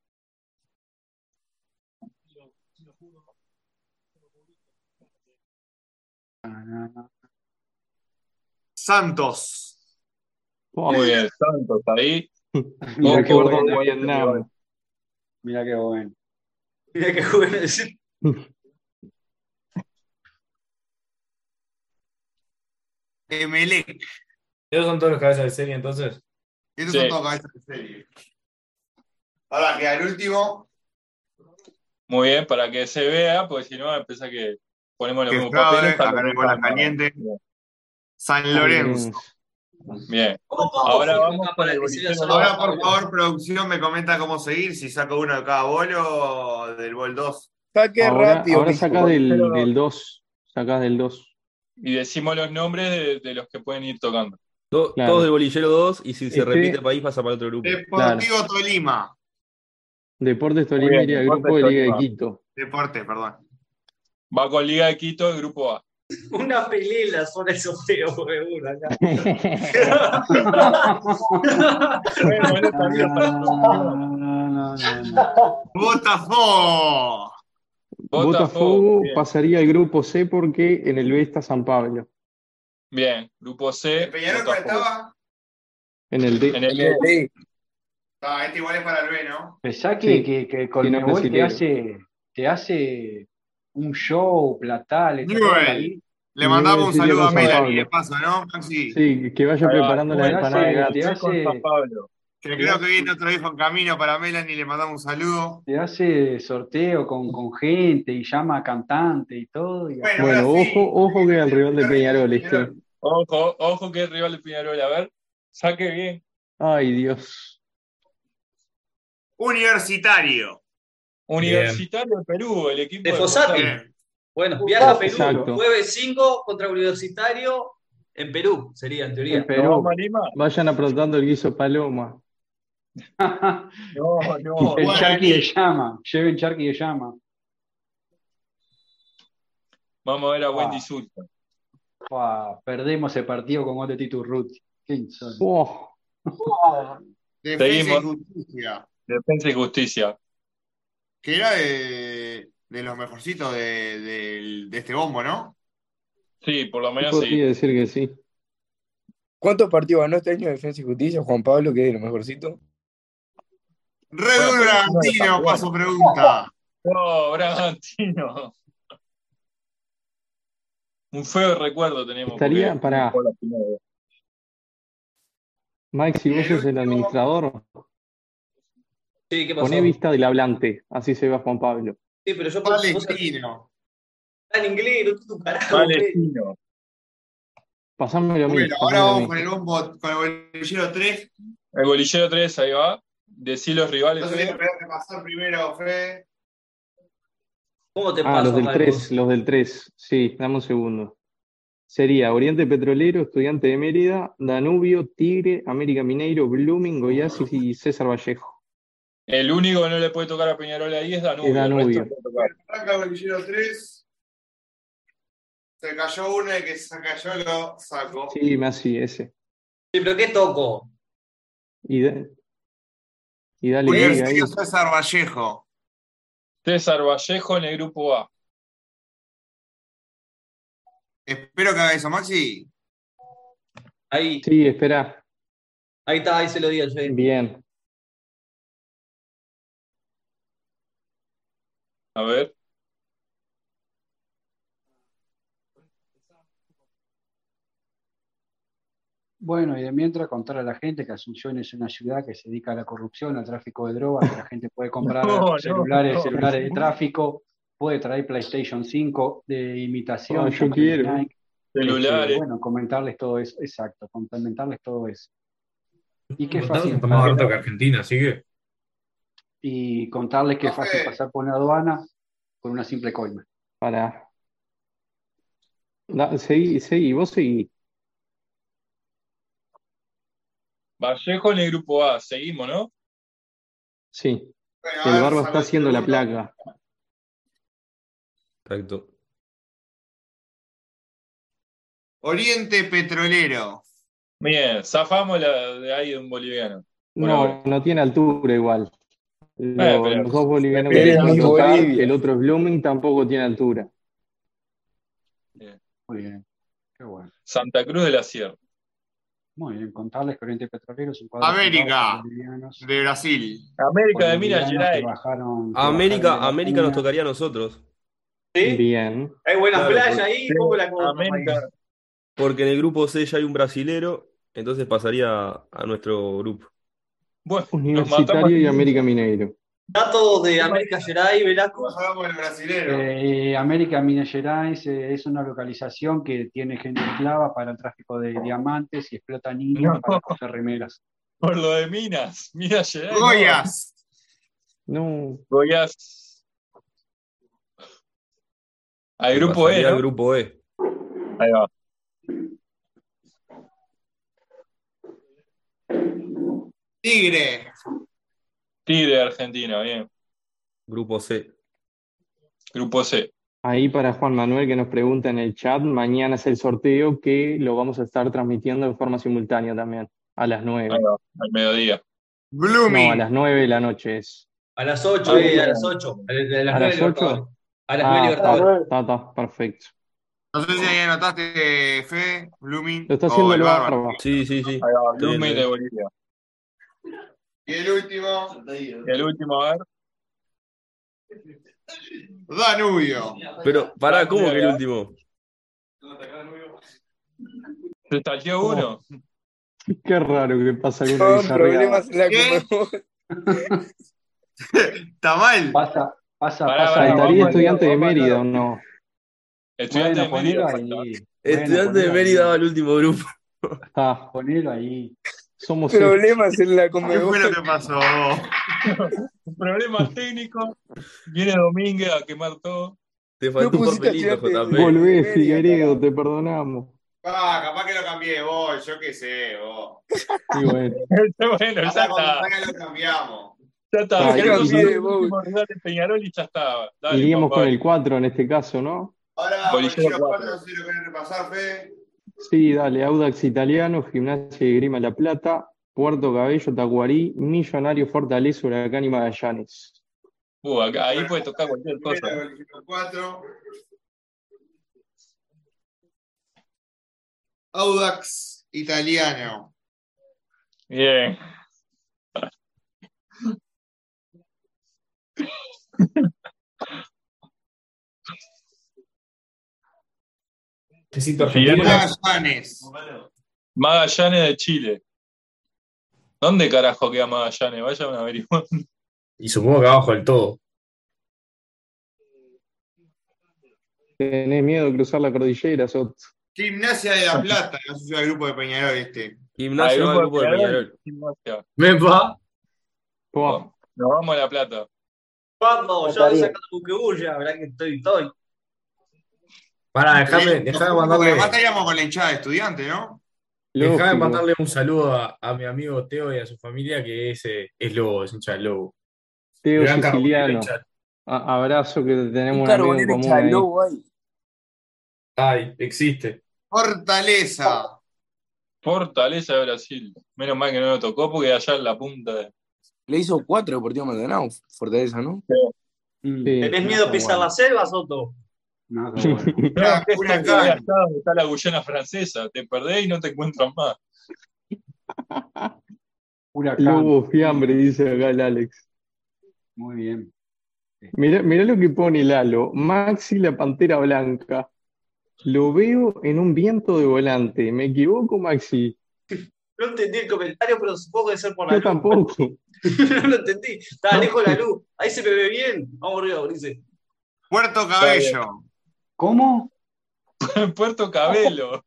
Santos. Muy bien, Santos ahí. Mira qué ojo, bueno. de Vietnam. Mira qué bueno. Mira qué bueno decir. Emelec. Esos son todos los cabezas de serie, entonces. Estos Sí. son todos cabezas de serie. Ahora queda el último. Muy bien, para que se vea, porque si no, empieza que ponemos los mismos papeles. acá bola caliente. San Lorenzo. Bien. ¿Cómo podemos Ahora vamos para el por favor, producción me comenta cómo seguir, si saco uno de cada bolo o del bol 2. Saque Ahora, rápido. ahora sacás del, del 2. sacás del 2. Y decimos los nombres de, de los que pueden ir tocando. Claro. Todos del bolillero 2 y si se Este- repite país pasa para otro grupo. Deportivo Tolima. Deportes Tolima bien, iría al Deportes grupo de Liga de. Quito. Deporte, perdón. Va con Liga de Quito, el grupo A. Una pelea en la zona de sorteo, seguro, acá. Bueno, no sabía para- No, no, no, no. Botafogo. Botafogo pasaría al grupo C porque en el B está San Pablo. Bien, grupo C. ¿Peñarol estaba? En el D. En el el D. Ah, este igual es para el B, ¿no? Pensá que, Sí. que, que Conmebol te brasilero. hace, te hace un show, platales, Newell. Le mandamos un saludo a Melanie, de paso, ¿no, Maxi? Sí, que vaya preparando la Te empanada de gato. con San Pablo. Que creo que viene otro hijo en camino para Melanie, le mandamos un saludo. te hace sorteo con, con gente y llama a cantante y todo. y- Bueno, Bueno, ahora sí. ojo, ojo que al rival de Peñarol este. Ojo, ojo que es rival de Peñarol. A ver, saque bien. Ay, Dios. Universitario. Universitario de Perú, el equipo De de. Bien. Bueno, viaja a Perú. Exacto. Jueves 5 contra Universitario en Perú, sería en teoría. En ¿No Perú. Vayan aprontando el guiso paloma. No, no. El Bueno, charqui de llama, lleven charqui de llama. Vamos a ver a Wendy Ah. Zulta. Fua, perdemos el partido con gol de Tito Urruti. Qué insólito. Oh, Defensa y Seguimos. Justicia. Defensa y Justicia. Que era de, de los mejorcitos de, de este bombo, ¿no? Sí, por lo menos podría sí. decir que sí. ¿Cuántos partidos ganó este año Defensa y Justicia, Juan Pablo, que es de lo mejorcito? Red Bueno, Bragantino, no, paso pregunta. No, Bragantino. Un feo recuerdo tenemos. Estaría porque para- fue la primera vez. Mike, si vos sos el último- administrador, Sí, ¿qué pasó? poné vista del hablante. Así se va Juan Pablo. Sí, pero yo Palestino. está en inglés, no tu carajo. Palestino. Pasámelo a mí. Bueno, ahora vamos con el bombo, con el bolillero 3. El bolillero 3, ahí va. Decí los rivales. Entonces, pasar primero, Fede. ¿Cómo te Ah, paso, los del Marcos? 3, los del 3. Sí, dame un segundo. Sería Oriente Petrolero, Estudiante de Mérida, Danubio, Tigre, América Mineiro, Blooming, Goiás y César Vallejo. El único que no le puede tocar a Peñarol ahí es Danubio. Es Danubio. el resto le puede tocar. Arranca el bolillero 3. Se cayó uno y que se cayó lo saco. Sí, más sí, ese. Sí, pero ¿qué toco? Y, da- y dale liga ahí. César Vallejo. César Vallejo en el grupo A. Espero que haga eso, Maxi. Ahí, Sí, espera. ahí está, ahí se lo di al. Bien. A ver. Bueno, y de mientras contar a la gente que Asunción es una ciudad que se dedica a la corrupción, al tráfico de drogas, que la gente puede comprar No, celulares, no. celulares de tráfico, puede traer PlayStation 5 de imitación. Ah, yo quiero. Nike. Celulares. Bueno, comentarles todo eso, exacto, complementarles todo eso. Y qué fácil más barato que Argentina, así que. Y contarles que es fácil pasar por una aduana con una simple coima. Para. Seguí, seguí, vos seguí. Vallejo en el grupo A. Seguimos, ¿no? Sí. Bueno, El barba está haciendo la placa. Exacto. Oriente Petrolero. Bien, zafamos la de ahí de un boliviano. No, ahora. no tiene altura igual. Lo- Eh, pero- los dos bolivianos que tocar, el otro es Blooming, tampoco tiene altura. Muy bien, qué bueno. Santa Cruz de la Sierra. Muy bien, contarles que Oriente Petrolero es un cuadro América. De Brasil. América de Minas Gerais. bajaron- América, América nos tocaría a nosotros. ¿Sí? Bien. Hay buenas Claro, playas ahí, ¿cómo la? América, Porque en el grupo C ya hay un brasilero, entonces pasaría a nuestro grupo. Bueno. Universitario y América Mineiro. Datos de América Gerais, Velasco. Nos hablamos del brasilero. Eh, América Minas Gerais eh, es una localización que tiene gente esclava para el tráfico de diamantes y explota niños No. para coser remeras. Por lo de Minas. Minas Gerais. no. Goyas. No. Goiás. Al grupo E, pasaría al ¿no? grupo E. Ahí va. Tigre. Tigre de Argentina, bien. Grupo C. Grupo C. Ahí para Juan Manuel que nos pregunta en el chat, mañana es el sorteo que lo vamos a estar transmitiendo de forma simultánea también, a las 9. Ahí va, al mediodía. No, a Blooming. las 9 de la noche es. A las 8, Ah, eh, a las 8. A las, a las ¿A 9 las 8? Libertadores. A las 9 Ah, está, Libertadores. está, está, perfecto. No sé si ahí anotaste, Fe, Blooming. Lo está haciendo el el barba. Sí, sí, sí. Blooming de. Bolivia. Y el último, Y el último, a ver. Danubio. Pero, pará, ¿cómo que el Danubio. último? ¿Se salteó uno? Qué raro que pasa con bizarreada. problemas en la. Está mal. Pasa, pasa, Pará, pasa. pará, ¿Faltaría vamos a estudiante de Mérida o no? Estudiante Bueno, de Mérida. Bueno, Estudiante de Mérida va al último grupo. Ah, Ponelo ahí. Somos. Problemas en la ¿Qué fue lo que pasó? Problemas técnicos. Viene Domínguez a quemar todo. Te No faltó un papelito, JP. Volvé, Figueredo, te perdonamos. Ah, capaz que lo cambié vos, yo qué sé, vos. Y bueno, bueno, ya cuando está. salga lo cambiamos. Ya está. Ah, cambié saber de Peñarol y ya está. Dale, iríamos papá. con el 4 en este caso, ¿no? Ahora, Bolillero Bolillero 4, cuatro. no sé si lo querés repasar, Fe. Sí, dale, Audax Italiano, Gimnasia y Grima La Plata, Puerto Cabello, Tacuarí, Millonario, Fortaleza, Huracán y Magallanes. Uh, acá- ahí puede tocar cualquier cosa. Bolillero 4. Audax italiano. Bien. Magallanes. Magallanes de Chile. ¿Dónde carajo queda Magallanes? Vayan a averiguar. Y supongo que abajo del todo. ¿Tenés miedo de cruzar la cordillera, Sot? Gimnasia de La Plata, no sé si va el grupo de Peñarol este. Gimnasia al grupo de Peñarol. Gimnasia. Mepa. Buah, Nos vamos a La Plata. Vamos, yo Faltaría. sacando buquebulla, verá que estoy, estoy. Pará, déjame, déjame mandarle, además estaríamos con la hinchada de estudiante, ¿no? déjame mandarle un saludo a, a mi amigo Teo y a su familia que es, eh, es Lobo, es hincha del Lobo. Teo Gran Siciliano. A- abrazo que tenemos Un amigo en común ahí. Ay, existe. Fortaleza. Fortaleza de Brasil. Menos mal que no lo tocó porque allá en la punta de. Le hizo cuatro Deportivo Maldonado, Fortaleza, ¿no? Mm, Sí. ¿Tenés miedo a pisar bueno. la selva, Soto? No está bueno. Huracán. Allá donde está la Guyana francesa. Te perdés y no te encuentran más. Huracán. Lobo fiambre, dice acá el Alex. Muy bien. Mirá, mirá lo que pone Lalo. Maxi la Pantera Blanca. Lo veo en un viento de volante. ¿Me equivoco, Maxi? No entendí el comentario, pero supongo que debe ser por la Yo luz. tampoco. no lo entendí. Estaba lejos de la luz. Ahí se me ve bien. Vamos arriba, dice. Puerto Cabello. ¿Cómo? Puerto Cabello.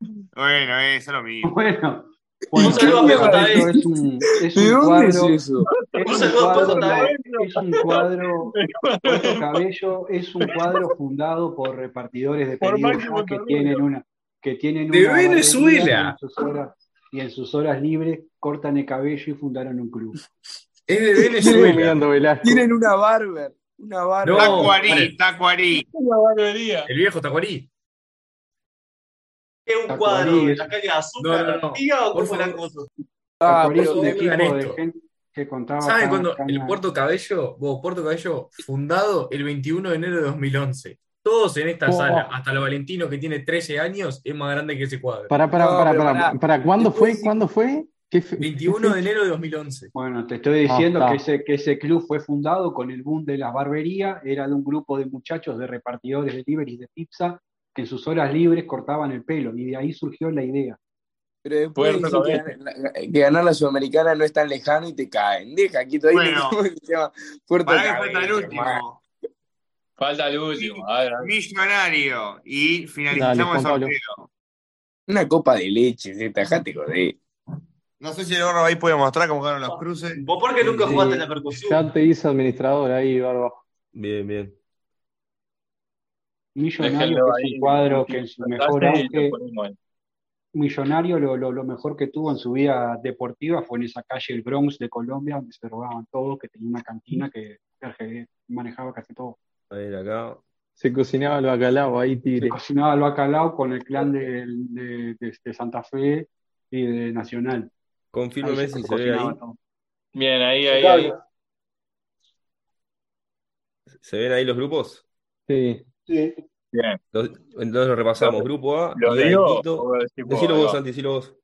Bueno, eso es lo mismo. Bueno. Un saludo a Cabello Vez. es un, es ¿De un dónde es cuadro. eso? Es Un un saludo a es un cuadro, Puerto Cabello es un cuadro fundado por repartidores de ya que tienen una, que tienen De una Venezuela. y en sus horas, y en sus horas libres cortan el cabello y fundaron un club. Es de Estoy Venezuela. Tienen una barber. Una barber. No, Tacuarí, vale. Tacuarí. Una barbería. El viejo Tacuarí. ¿Qué un Tacuarí cuadro de es- la calle de azúcar? No, no, no. ¿Tía o Por cómo era cosa? Ah, es pero de esto. gente que contaba ¿Saben caña- el Puerto Cabello? Vos, Puerto Cabello, fundado el 21 de enero de 2011. Todos en esta Oh. sala, hasta el Valentino que tiene 13 años, es más grande que ese cuadro. Para, para, No, para, para, para, ¿cuándo fue? ¿Cuándo fue? ¿Qué fe- 21 de enero de 2011. Bueno, te estoy diciendo Ah, que, ese, que ese club fue fundado con el boom de las barberías, era de un grupo de muchachos de repartidores de delivery de pizza que en sus horas libres cortaban el pelo y de ahí surgió la idea. Pero después dicen que, que ganar la Sudamericana no es tan lejano y te caen. Deja, aquí todavía Bueno. no se llama Puerto Para que falta el último. Falta el último. A ver, a ver. Millonario. Y Dale, finalizamos Juan el sorteo. Una copa de leche, tajate, joder. No sé si el gorro ahí puede mostrar cómo quedaron los cruces. Vos porque nunca Sí. jugaste en la percusión. Ya te hice administrador ahí, Barba. Bien, bien. Millonario, es ahí. un cuadro que en su mejor auge. Millonario, lo, lo, lo mejor que tuvo en su vida deportiva fue en esa calle el Bronx de Colombia, donde se robaban todo, que tenía una cantina que Sergio manejaba casi todo. A ver, acá. Se cocinaba el bacalao ahí, Se tigre. cocinaba el bacalao con el clan de, de- de- de Santa Fe y de Nacional. Confírmeme si se ve ahí. todo. Bien, ahí, ahí, ahí. ¿Se ven ahí los grupos? Sí. Sí. Bien. Los- entonces lo repasamos. Grupo A, ¿Lo Liga de digo? Quito. o lo decís vos? Decilo vos. Santi, decilo vos.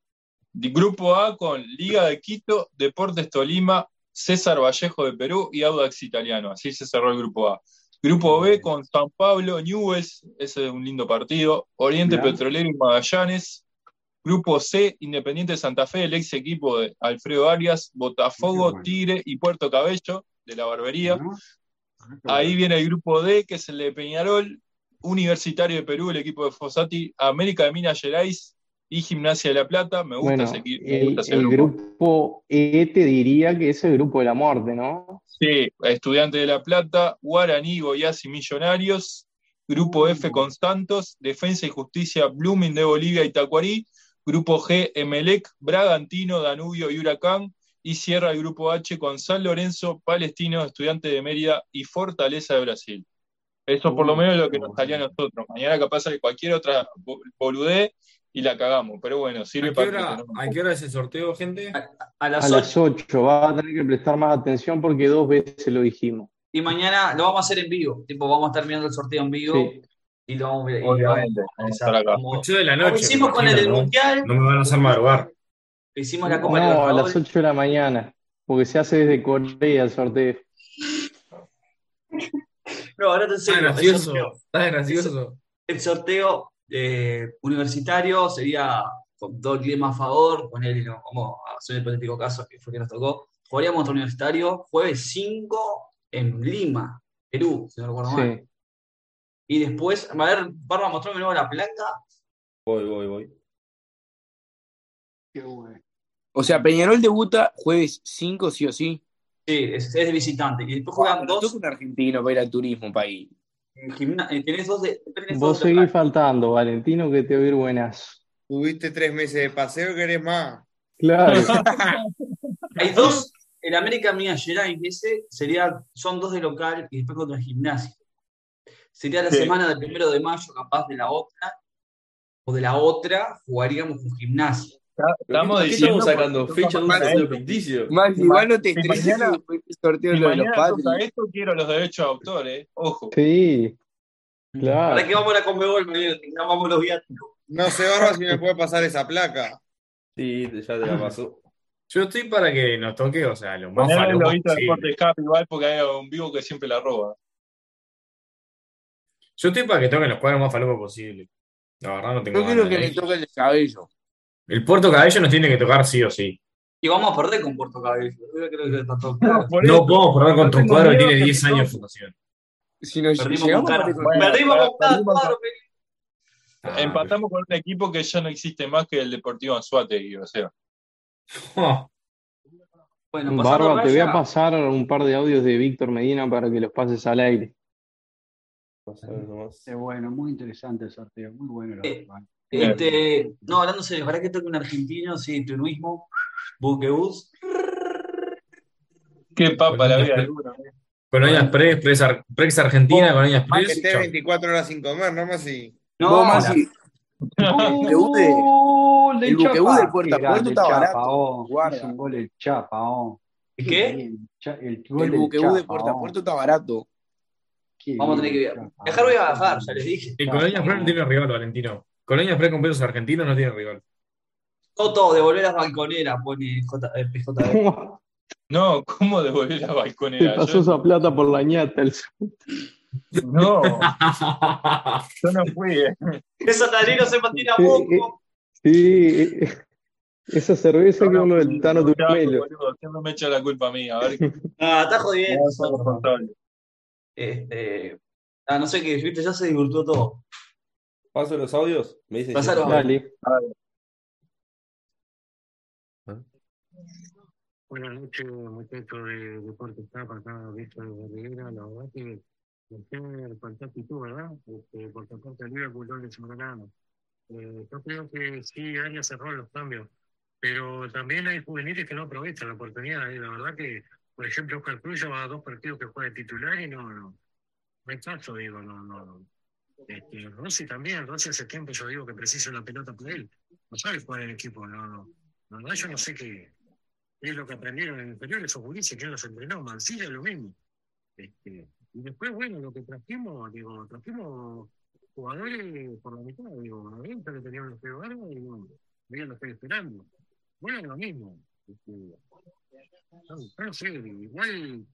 Grupo A con Liga de Quito, Deportes Tolima, César Vallejo de Perú y Audax Italiano. Así se cerró el grupo A. Grupo B con San Pablo, Newells, ese es un lindo partido, Oriente Mirá. Petrolero y Magallanes. Grupo C, Independiente Santa Fe, el ex equipo de Alfredo Arias, Botafogo. Tigre y Puerto Cabello, de la barbería. Ah, Ahí viene el grupo D, que es el de Peñarol, Universitario de Perú, el equipo de Fossati, América de Minas Gerais y Gimnasia de la Plata. Me gusta Bueno, ese, me gusta el, ese el grupo. grupo E te diría que es el grupo de la muerte, ¿no? Sí, Estudiante de La Plata, Guaraní, Goiás y Millonarios. Grupo F con Santos, Defensa y Justicia, Blooming de Bolivia y Tacuarí. Grupo G, Emelec, Bragantino, Danubio y Huracán. Y cierra el grupo H con San Lorenzo, Palestino, Estudiante de Mérida y Fortaleza de Brasil. Eso por lo menos es lo que nos salía a nosotros. Mañana capaz sale cualquier otra bo- boludez y la cagamos. Pero bueno, sirve ¿A qué para que a qué hora es el sorteo, gente? A A las las 8. 8 va a tener que prestar más atención porque dos veces lo dijimos. Y mañana lo vamos a hacer en vivo. Tipo, vamos a estar viendo el sorteo en vivo Sí. Y lo vamos a ver. lo Obviamente, a vamos a estar acá. Como, 8 de la como noche, hicimos me con el del. Mundial, No me van a hacer madrugar. hicimos la Copa No, a las Libertadores. 8 de la mañana, porque se hace desde Corea el sorteo. No, ahora te Está enseño. El gracioso, está gracioso. el sorteo eh, universitario sería con dos climas a favor, poner, vamos a hacer el hipotético caso que fue que nos tocó. Jugaríamos contra Universitario jueves 5 en Lima, Perú, si no recuerdo mal. Y después, a ver, Barba, mostrame nuevo la placa. Voy, voy, voy. Qué bueno. O sea, Peñarol debuta jueves 5, sí o sí. Sí, es, es de visitante. Y después juegan Bueno, dos. toca un argentino para ir al turismo país. eh, tenés dos de. tenés Vos dos de seguís faltando, Valentino, que te voy a ir buenazo. Tuviste tres meses de paseo, ¿querés más? Claro. Hay dos. El América Minas Gerais, ese sería, son dos de local y después contra el gimnasio. Sería la Sí. semana del primero de mayo, capaz de la otra, o de la otra, jugaríamos con gimnasio. Estamos ¿Qué diciendo. estamos sacando? Fecha de un sorteo ficticio. Max, Y igual no te y estreses el sorteo de los padres. esto, quiero los derechos de autor, ¿eh? Ojo. Sí, Ahora que claro. vamos a la Conmebol, tengamos los viáticos. No sé, Barba, si me puede pasar esa placa. Sí, ya te la pasó. Yo estoy para que nos toque, o sea, lo más Ponerle el lobito de. Deportes Cap igual porque hay un vivo que siempre la roba. Yo estoy para que toquen los cuadros más falopa posible. La verdad no tengo Yo quiero que le toque el cabello. El Puerto Cabello nos tiene que tocar sí o sí. Y vamos a perder con Puerto Cabello. Yo creo que está todo claro. Por No eso, podemos perder contra un cuadro que tiene que 10 me años de fundación. Si nos Perdimos con con- Perdimos con cuadro. Ah, Empatamos con un equipo que ya no existe más que el Deportivo Anzuategui, o sea. oh, Bueno, Barba, te voy a pasar un par de audios de Víctor Medina para que los pases al aire. Qué bueno, muy interesante el sorteo, muy bueno. la Eh, verdad. este, no, hablando serio, ¿para que toque un argentino? Sí, turismo, buquebús. Qué papa la vida. Colonias Press, Press, Ar- Press Argentina, Colonias Más que Press. esté chau. 24 horas sin comer, ¿no? Más y... No, la- Maxi, el buquebús de- ¡Oh, de el buquebús Chapa! del puerto a Qué puerto grande está Chapa, barato. oh. Guarda. Un gol el Chapa, oh. ¿Y qué? El El del buquebús de puerto a oh. puerto está barato. Qué Vamos a tener que. Chapa, Dejar voy a bajar, ya les dije. Y Chapa, Colonias Press no tiene rival, Valentino. Colonias Press con pesos argentinos no tiene rival. Toto, devolver las balconeras, pone eh, PJB. No, ¿cómo devolver la Te balconera? pasó Yo- esa plata por la ñata. el- no, yo no fui, ¿eh? Esa nariz se patina Eh, poco. Sí, eh, esa cerveza Yo que no uno del Tano Turmelo. boludo, siempre me echa la culpa a mí. A ver, Ah, está jodiendo. no. Este, ah, no sé qué, viste, ya se divirtió todo. ¿Paso los audios? Me Pasalo. Dale. Buenas noches, muchachos de Deportes Tapa, acá Víctor Rivera. La verdad que Usted faltó actitud, ¿verdad? Este, por su parte, el Liverpool no les nada. Eh, yo creo que sí, Arias cerró los cambios, pero también hay juveniles que no aprovechan la oportunidad. Y la verdad que, por ejemplo, Oscar Cruz lleva dos partidos que juega de titular y no, no, no hay caso, digo, no, no. Este, Rossi también, Rossi hace tiempo yo digo que precisa una pelota por él. No sabe jugar en equipo, no, no. La verdad yo no sé qué es lo que aprendieron en inferiores esos gurises, quién los entrenó, Mancilla lo mismo. Este, y después, bueno, lo que trajimos, digo, trajimos jugadores por la mitad, digo, a venta que tenían los Vargas y no, no lo estoy esperando. Bueno, lo mismo. Este, no sé, igual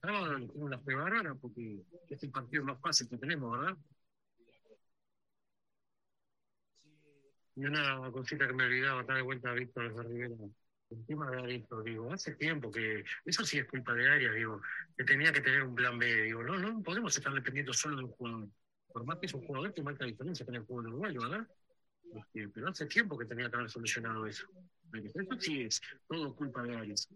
sábado le la Feo Bárbara porque es el partido más fácil que tenemos, ¿verdad? Y una cosita que me olvidaba, está de vuelta Víctor Rivera. El tema de Aristo, digo, hace tiempo que eso sí es culpa de Arias, digo, que tenía que tener un plan B, digo, no, no podemos estar dependiendo solo de un jugador. Por más que es un jugador que marca diferencia con el juego uruguayo, ¿verdad? Este, pero hace tiempo que tenía que haber solucionado eso. Pero eso sí es todo culpa de Arias.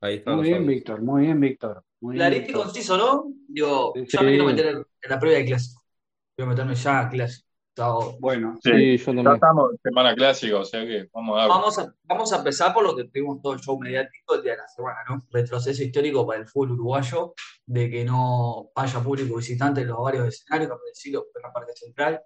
Ahí está. Muy bien, Víctor, muy bien, Víctor. Muy bien, Clarito y conciso, ¿no? Digo, Sí, ya me quiero sí. meter en la previa de clásico. Quiero meterme ya a clásico. Bueno, Sí, Sí, yo ya también. estamos en semana clásica, o sea que vamos a. Vamos a, vamos a empezar por lo que tuvimos todo el show mediático el día de la semana, ¿no? Retroceso histórico para el fútbol uruguayo, de que no haya público visitante en los varios escenarios, como decirlo, en la parte central,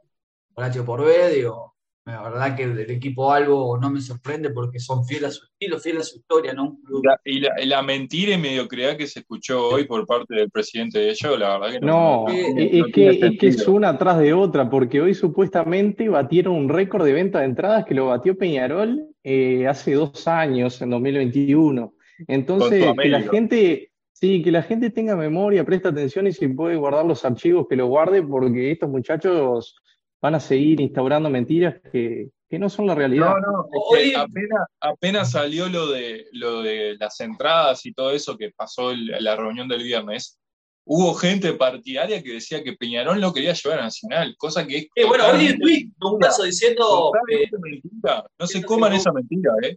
por H por B, digo, la verdad que el equipo algo no me sorprende porque son fieles a su estilo, fieles a su historia, ¿no? Y, la, y la mentira y mediocridad que se escuchó hoy por parte del presidente de ellos, la verdad que no, No, no- es, no que, es que es una atrás de otra, porque hoy supuestamente batieron un récord de venta de entradas que lo batió Peñarol eh, hace dos años, en 2021. Entonces, que la gente, sí, que la gente tenga memoria, presta atención y si puede guardar los archivos, que los guarde, porque estos muchachos van a seguir instaurando mentiras que, que no son la realidad. No, no, es Hoy, que apenas, apenas salió lo de, lo de las entradas y todo eso que pasó en la reunión del viernes, hubo gente partidaria que decía que Peñarol no quería llevar a Nacional, cosa que es eh, bueno, hoy totalmente tweet, un caso diciendo eh, mentira. No se coman esa mentira, ¿eh?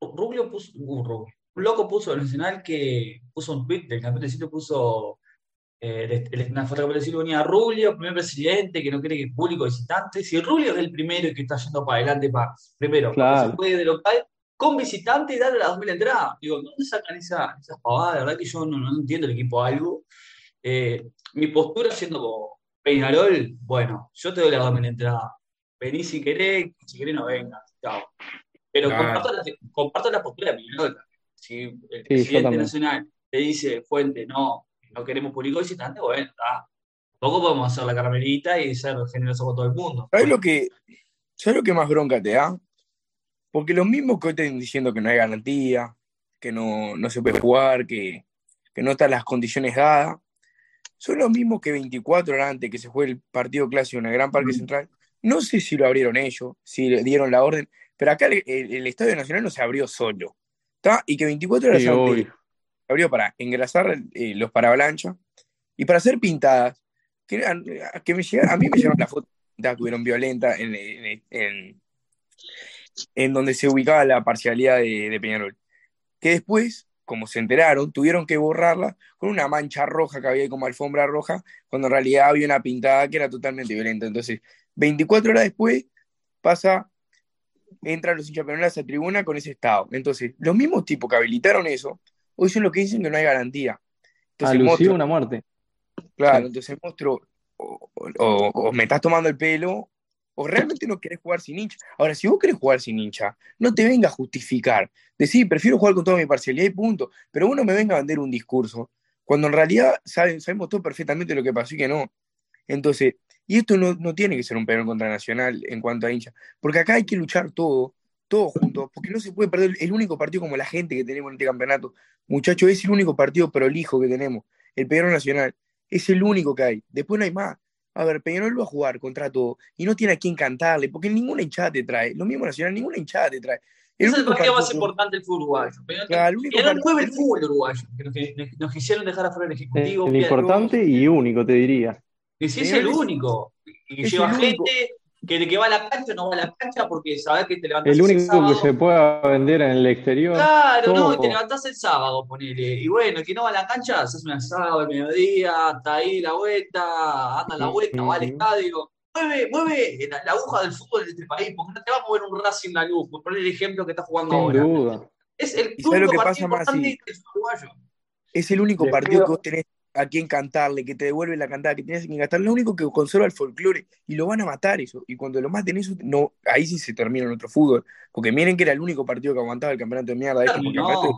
Rubio puso, un Rubio, un loco puso el Nacional que puso un tweet del campeón sitio, puso eh, el- sitio venía Rubio, primer presidente que no quiere que público visitante. Si Rubio es el primero y que está yendo para adelante, para, primero, se puede de local, con visitante y darle las 2.000 entradas. Digo, ¿dónde sacan esa, esas pavadas? La verdad que yo no, no entiendo el equipo algo. Eh, mi postura siendo como Peñarol, bueno, yo te doy las 2.000 entradas. Vení si querés, si querés no vengas. Chao. Pero Claro. comparto la, comparto la postura de Peñarol. Si el Sí, presidente nacional te dice, Fuente, no, no queremos público visitante, bueno, está. Tampoco podemos hacer la caramelita y ser generosos con todo el mundo. ¿Sabes lo que, ¿sabes lo que más bronca te da? Porque los mismos que hoy están diciendo que no hay garantía, que no, no se puede jugar, que, que no están las condiciones dadas, son los mismos que 24 horas antes que se juegue el partido clásico en el Gran Parque Central. No sé si lo abrieron ellos, si le dieron la orden, pero acá el, el- el Estadio Nacional no se abrió solo. ¿Está? Y que 24 horas Sí, antes obvio. Abrió para engrasar eh, los paravalanchas y para hacer pintadas. Que, a mí me llegaron las fotos que hubieron violentas en, en- donde se ubicaba la parcialidad de, Peñarol. Que después, como se enteraron, tuvieron que borrarla con una mancha roja que había como alfombra roja, cuando en realidad había una pintada que era totalmente violenta. Entonces, 24 horas después, pasa, entran los hinchas a esa tribuna con ese estado. Entonces, los mismos tipos que habilitaron eso, hoy son los que dicen que no hay garantía. Entonces, Alusivo monstruo, a una muerte. claro, entonces, monstruo, o, o- o me estás tomando el pelo, o realmente no querés jugar sin hincha. Ahora, si vos querés jugar sin hincha, no te venga a justificar. Decir, prefiero jugar con toda mi parcialidad y punto. Pero uno me venga a vender un discurso, cuando en realidad saben, sabemos todo perfectamente lo que pasó y que no. Entonces, y esto no, no tiene que ser un Peñarol contra Nacional en cuanto a hincha, porque acá hay que luchar todo, todos juntos, porque no se puede perder el único partido como la gente que tenemos en este campeonato. Muchachos, es el único partido prolijo que tenemos, el Peñarol Nacional. Es el único que hay. Después no hay más. A ver, Peñarol va a jugar contra todo y no tiene a quién cantarle, porque ninguna hinchada te trae. Lo mismo Nacional, ninguna hinchada te trae. El Es el partido más importante del fútbol uruguayo. Peñarol Claro, el único Peñarol mueve el fútbol uruguayo. Que nos, que nos quisieron dejar afuera el ejecutivo. El importante y único, te diría. Y si es el único. Y que es lleva el único. gente que de que va a la cancha no va a la cancha porque sabés que te levantás El el único que sábado. se pueda vender en el exterior. Claro, no, y te todo. levantás el sábado, ponele. Y bueno, el que no va a la cancha, se hace un asado al mediodía, está ahí la vuelta, anda la vuelta, va al estadio. Mueve, mueve la, la aguja del fútbol de este país, porque no te va a mover un Racing la luz, por poner el ejemplo que está jugando Sin ahora. duda. Es el ¿Y sabes lo único que partido pasa, importante Masi? del fútbol uruguayo. Es el único Les partido que vos tenés a quien cantarle, que te devuelve la cantada, que tienes a quien cantar. Lo único que conserva el folclore y lo van a matar eso. Y cuando lo maten eso, no, ahí sí se termina nuestro fútbol. Porque miren que era el único partido que aguantaba el campeonato de mierda este,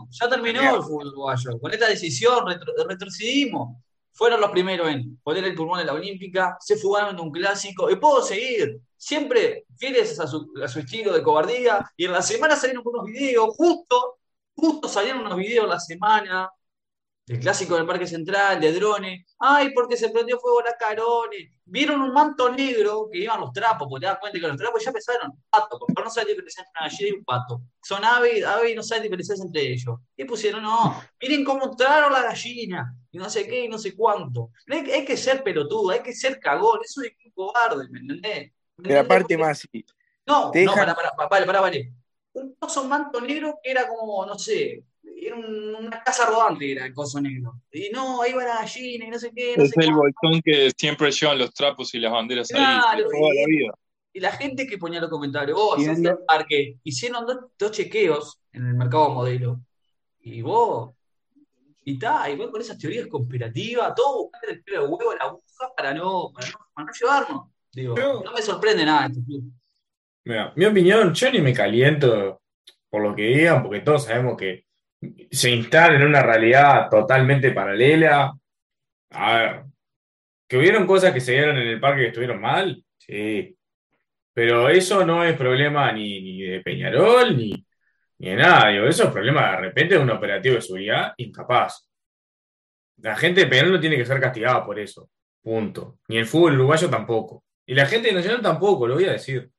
ya terminó el fútbol uruguayo. Con esta decisión retro- retrocedimos. Fueron los primeros en poner el pulmón en la Olímpica, se fugaron de un clásico, y puedo seguir, siempre fieles a su, a su estilo de cobardía, y en la semana salieron unos videos, justo, justo salieron unos videos la semana, del clásico del Parque Central, de drones, ay, porque se prendió fuego la Carones, vieron un manto negro que iban los trapos, porque te das cuenta que los trapos ya pensaron, pato, porque no saben diferenciar entre una gallina y un pato, son ave, ave y no saben diferenciarse entre ellos, y pusieron, no, miren cómo entraron la gallina, y no sé qué, y no sé cuánto, hay, hay que ser pelotudo, hay que ser cagón, eso es un cobarde, ¿me entendés? ¿Me Pero aparte más, no, no, dejan, para, para, para, para, vale. Un manto negro que era como, no sé, era un- una casa rodante, era el coso negro. Y no, ahí va la gallina y no sé qué, no Es sé el cuánto. bolsón que siempre llevan los trapos y las banderas ahí, de Claro, toda la y, vida. y la gente que ponía los comentarios, vos, Siendo, parque, hicieron dos, dos chequeos en el mercado modelo. Y vos, y tal, y vos con esas teorías conspirativas, todo buscando el pelo de huevo a la aguja para no, para no, para no llevarnos. Digo, no me sorprende nada este club. mira, mi opinión, yo ni me caliento por lo que digan, porque todos sabemos que se instala en una realidad totalmente paralela. A ver, que hubieron cosas que se dieron en el parque que estuvieron mal, sí. Pero eso no es problema ni, ni de Peñarol ni, ni de nada. Digo, eso es problema de repente de un operativo de seguridad incapaz. La gente de Peñarol no tiene que ser castigada por eso. Punto. Ni el fútbol uruguayo tampoco. Y la gente de Nacional tampoco, lo voy a decir.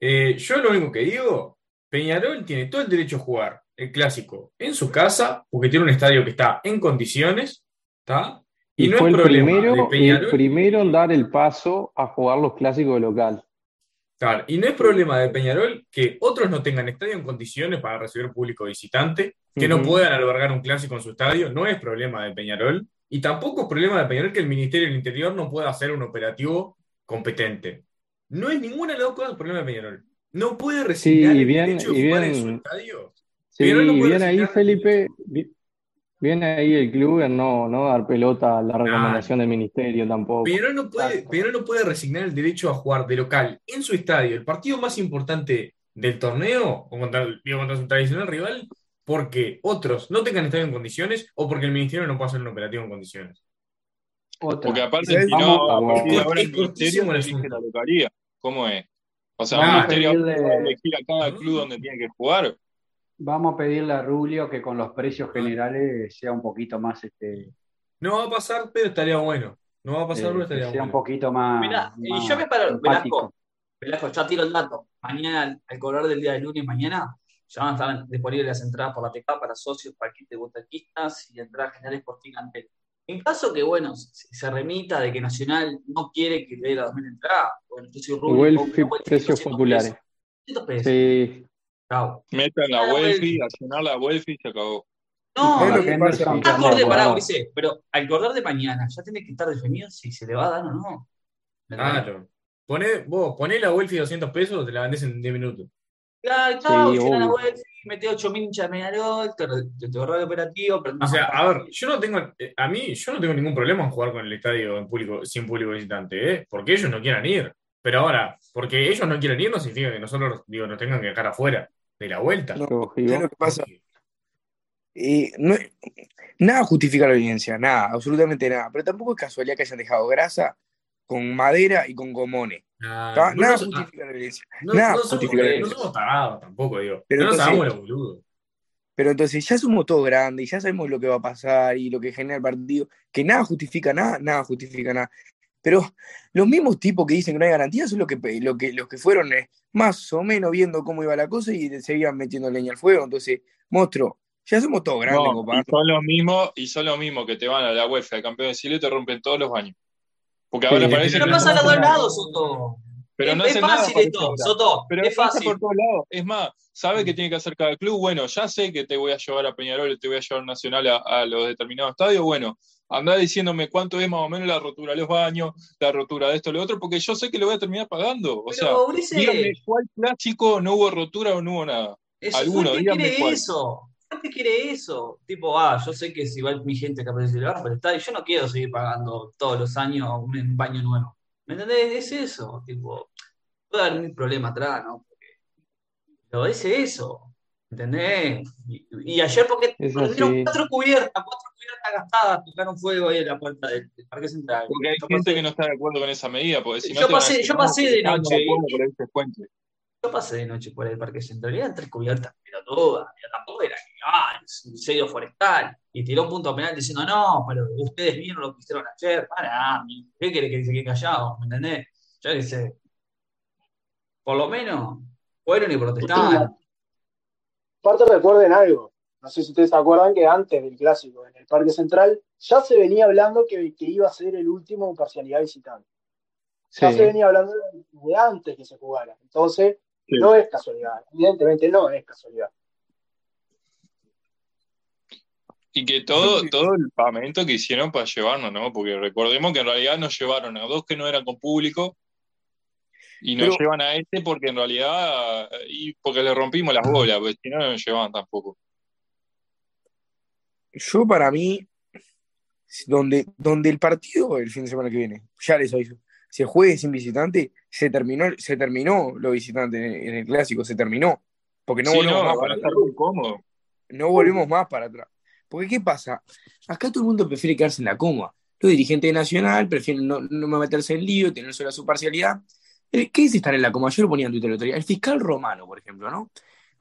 Eh, yo lo único que digo, Peñarol tiene todo el derecho a jugar el clásico en su casa, porque tiene un estadio que está en condiciones, ¿está? Y Y no fue es el problema de primero, el primero en dar el paso a jugar los clásicos de local. Claro, y no es problema de Peñarol que otros no tengan estadio en condiciones para recibir público visitante, que no puedan albergar un clásico en su estadio, no es problema de Peñarol, y tampoco es problema de Peñarol que el Ministerio del Interior no pueda hacer un operativo competente. No es ninguna de las dos cosas el problema de Peñarol. No puede Sí, y el bien, derecho de y jugar en su estadio. Sí, bien ahí, el Felipe, bi- bien ahí el club en no, no dar pelota a la Claro. recomendación del ministerio tampoco. Peñarol no puede. Peñarol no puede resignar el derecho a jugar de local en su estadio, el partido más importante del torneo, o contra, digo, contra su tradicional rival, porque otros no tengan estadio en condiciones o porque el ministerio no puede hacer un operativo en condiciones. otra. Porque aparte, si no, a partir de ahora el ministerio el elige la localía. ¿Cómo es? O sea, el Vamos a Claro. ministerio va a pedirle, elegir a cada club donde tiene que jugar. Vamos a pedirle a Rubio que con los precios generales sea un poquito más, este, No va a pasar, pero estaría bueno. No va a pasar, pero eh, que estaría sea un poquito más, Mirá, y yo me paro, Velasco. Velasco, ya tiro el dato. Mañana, al, color del día de lunes, mañana, ya van a estar disponibles las entradas por la TK para socios, paquetes de botaquistas y entradas generales por Ticantel. En caso que, bueno, se, se remita de que Nacional no quiere que le dé las 2.000 entradas, bueno, yo soy rubio, de precios 200 populares. pesos. 200 pesos. Sí, Chao. Metan la Ah, Welfi, Welfi. a llenar la Welfi y se acabó. No. Henderson acorde, ¿no? Ulises, pero al color de mañana ya tiene que estar definido si se le va a dar o no. Claro. Poné, vos, poné la Welfi 200 pesos, te la vendés en 10 minutos. Claro, sí, chao, llena la web, mete 8.000 hinchas de te, te, el operativo, pero O sea, a ver, yo no tengo, eh, a mí, yo no tengo ningún problema en jugar con el estadio en público, sin público visitante, ¿eh? Porque ellos no quieran ir. Pero ahora, porque ellos no quieran ir no significa que nosotros, digo, nos tengan que dejar afuera de la vuelta. No, lógico. ¿sabes lo que pasa? Eh, no es- nada justifica la violencia, nada, absolutamente nada. Pero tampoco es casualidad que hayan dejado grasa con madera y con gomones. Ah, Nada no, justifica la violencia. no, Nada no somos, no somos tarados tampoco, digo. Pero no los boludos. pero entonces ya somos todos grandes y ya sabemos lo que va a pasar y lo que genera el partido, que nada justifica nada, nada justifica nada. Pero los mismos tipos que dicen que no hay garantía son los que, lo que, los que fueron eh, más o menos viendo cómo iba la cosa y seguían metiendo leña al fuego. Entonces, monstruo, ya somos todos grandes, No, y compadre. son lo mismo, y son lo mismo que te van a la UEFA, al campeón de Chile, te rompen todos los años. Porque ahora Sí, parece Pero que pasa a los dos lados, Soto. Pero Es- no es nada fácil para esto. Soto, Pero es fácil. por todos lados. Es más, sabe que tiene que hacer cada club. Bueno, ya sé que te voy a llevar a Peñarol, te voy a llevar a Nacional a, a los determinados estadios. Bueno, anda diciéndome cuánto es más o menos la rotura de los baños, la rotura de esto, lo otro, porque yo sé que lo voy a terminar pagando. O sea, Pero, díganme cuál clásico no hubo rotura o no hubo nada. Eso, Alguno, díganme quiere cuál. eso. Fuerte quiere eso. Tipo, ah, yo sé que si va mi gente que aparece el pero está, yo no quiero seguir pagando todos los años un, un baño nuevo. ¿Me entendés? Es eso. Tipo, puede haber un problema atrás, ¿no? Pero es eso. ¿Entendés? Y, y ayer porque prendieron así. cuatro cubiertas, cuatro cubiertas gastadas, tocaron fuego ahí en la puerta del, del Parque Central. Porque hay Yo gente pasé, que no está de acuerdo con esa medida, porque si no yo te van a pasé, yo pasé de noche de y, descuento. Yo pasé de noche por el Parque Central, eran tres cubiertas, pero todas, pero tampoco era que, ah, es un sello forestal, y tiró un punto penal diciendo, no, pero ustedes vieron lo que hicieron ayer, para, ¿qué quiere que se quede callado? ¿Me entendés? Yo qué sé, por lo menos fueron y protestaron. Aparte recuerden algo, no sé si ustedes se acuerdan que antes del clásico en el Parque Central ya se venía hablando que, que iba a ser el último en parcialidad visitante. Ya Sí. se venía hablando de antes que se jugara. Entonces, Sí. no es casualidad. Evidentemente no es casualidad. Y que todo, todo el pamento que hicieron para llevarnos, ¿no? Porque recordemos que en realidad nos llevaron a dos que no eran con público y nos Pero- llevan a este porque en realidad, y porque le rompimos las bolas, porque si no, no nos llevaban tampoco. Yo para mí, donde, donde el partido el fin de semana que viene, ya les aviso, se juegue sin visitante, se terminó, se terminó lo visitante en el, en el clásico, se terminó. Porque no Sí, volvemos no, más para atrás. No volvemos más para atrás. Porque ¿qué pasa? Acá todo el mundo prefiere quedarse en la coma. Los dirigentes de Nacional prefieren no, no meterse en lío, tener sola su parcialidad. Eh, ¿Qué es estar en la coma? Yo lo ponía en Twitter el otro día. El fiscal romano, por ejemplo, ¿no?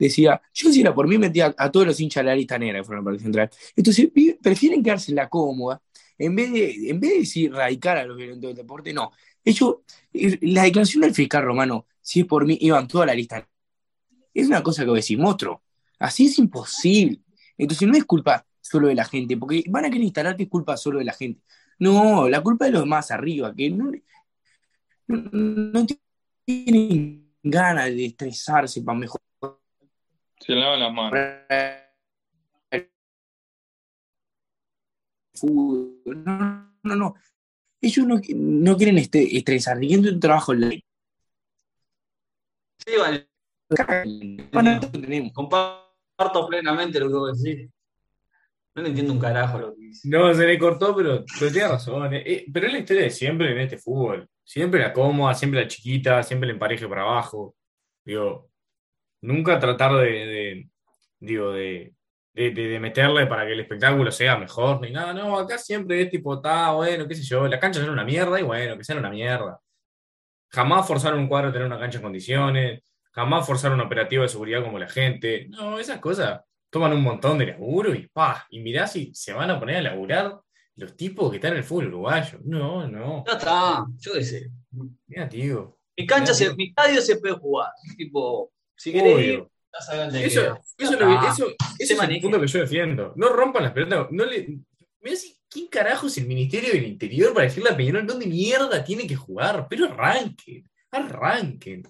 Decía, yo si era por mí metía a todos los hinchas de la lista negra que fueron al Parque Central. Entonces prefieren quedarse en la cómoda en vez de, en vez de decir radical a los violentos del deporte, no. Ellos, eh, la declaración del fiscal romano, si es por mí, iban toda la lista. Es una cosa que vos decís, monstruo. Así es imposible. Entonces no es culpa solo de la gente, porque van a querer instalar que es culpa solo de la gente. No, la culpa de los más arriba, que no, no, no tienen ganas de estresarse para mejorar. Se lavan las manos. fútbol. No, no, no. Ellos no, no quieren este, estresar, quieren un trabajo en la Sí, vale. Comparto plenamente lo que vos decís. No le entiendo un carajo lo que dice. No, se le cortó, pero, pero tiene razón. eh, eh, pero es la historia de siempre en este fútbol. Siempre la cómoda, siempre la chiquita, siempre el empareje para abajo. Digo, nunca tratar de, de- digo, de, de, de- meterle para que el espectáculo sea mejor, ni nada. No, acá siempre es tipo, está bueno, qué sé yo, la cancha era una mierda y bueno, que sea una mierda. Jamás forzaron un cuadro a tener una cancha en condiciones, jamás forzaron un operativo de seguridad como la gente. No, esas cosas toman un montón de laburo y pa, y mirá si se van a poner a laburar los tipos que están en el fútbol uruguayo. No, no. Ya está, yo qué sé. Mira, tío. Mi cancha, se, mi estadio se puede jugar. Tipo, si querés ir, Obvio. dónde Eso, es el maneje. punto que yo defiendo. No rompan las pelotas. No le, mirá si, ¿Quién carajo es el Ministerio del Interior para decirle a Peñarol dónde mierda tiene que jugar? Pero arranquen, arranquen.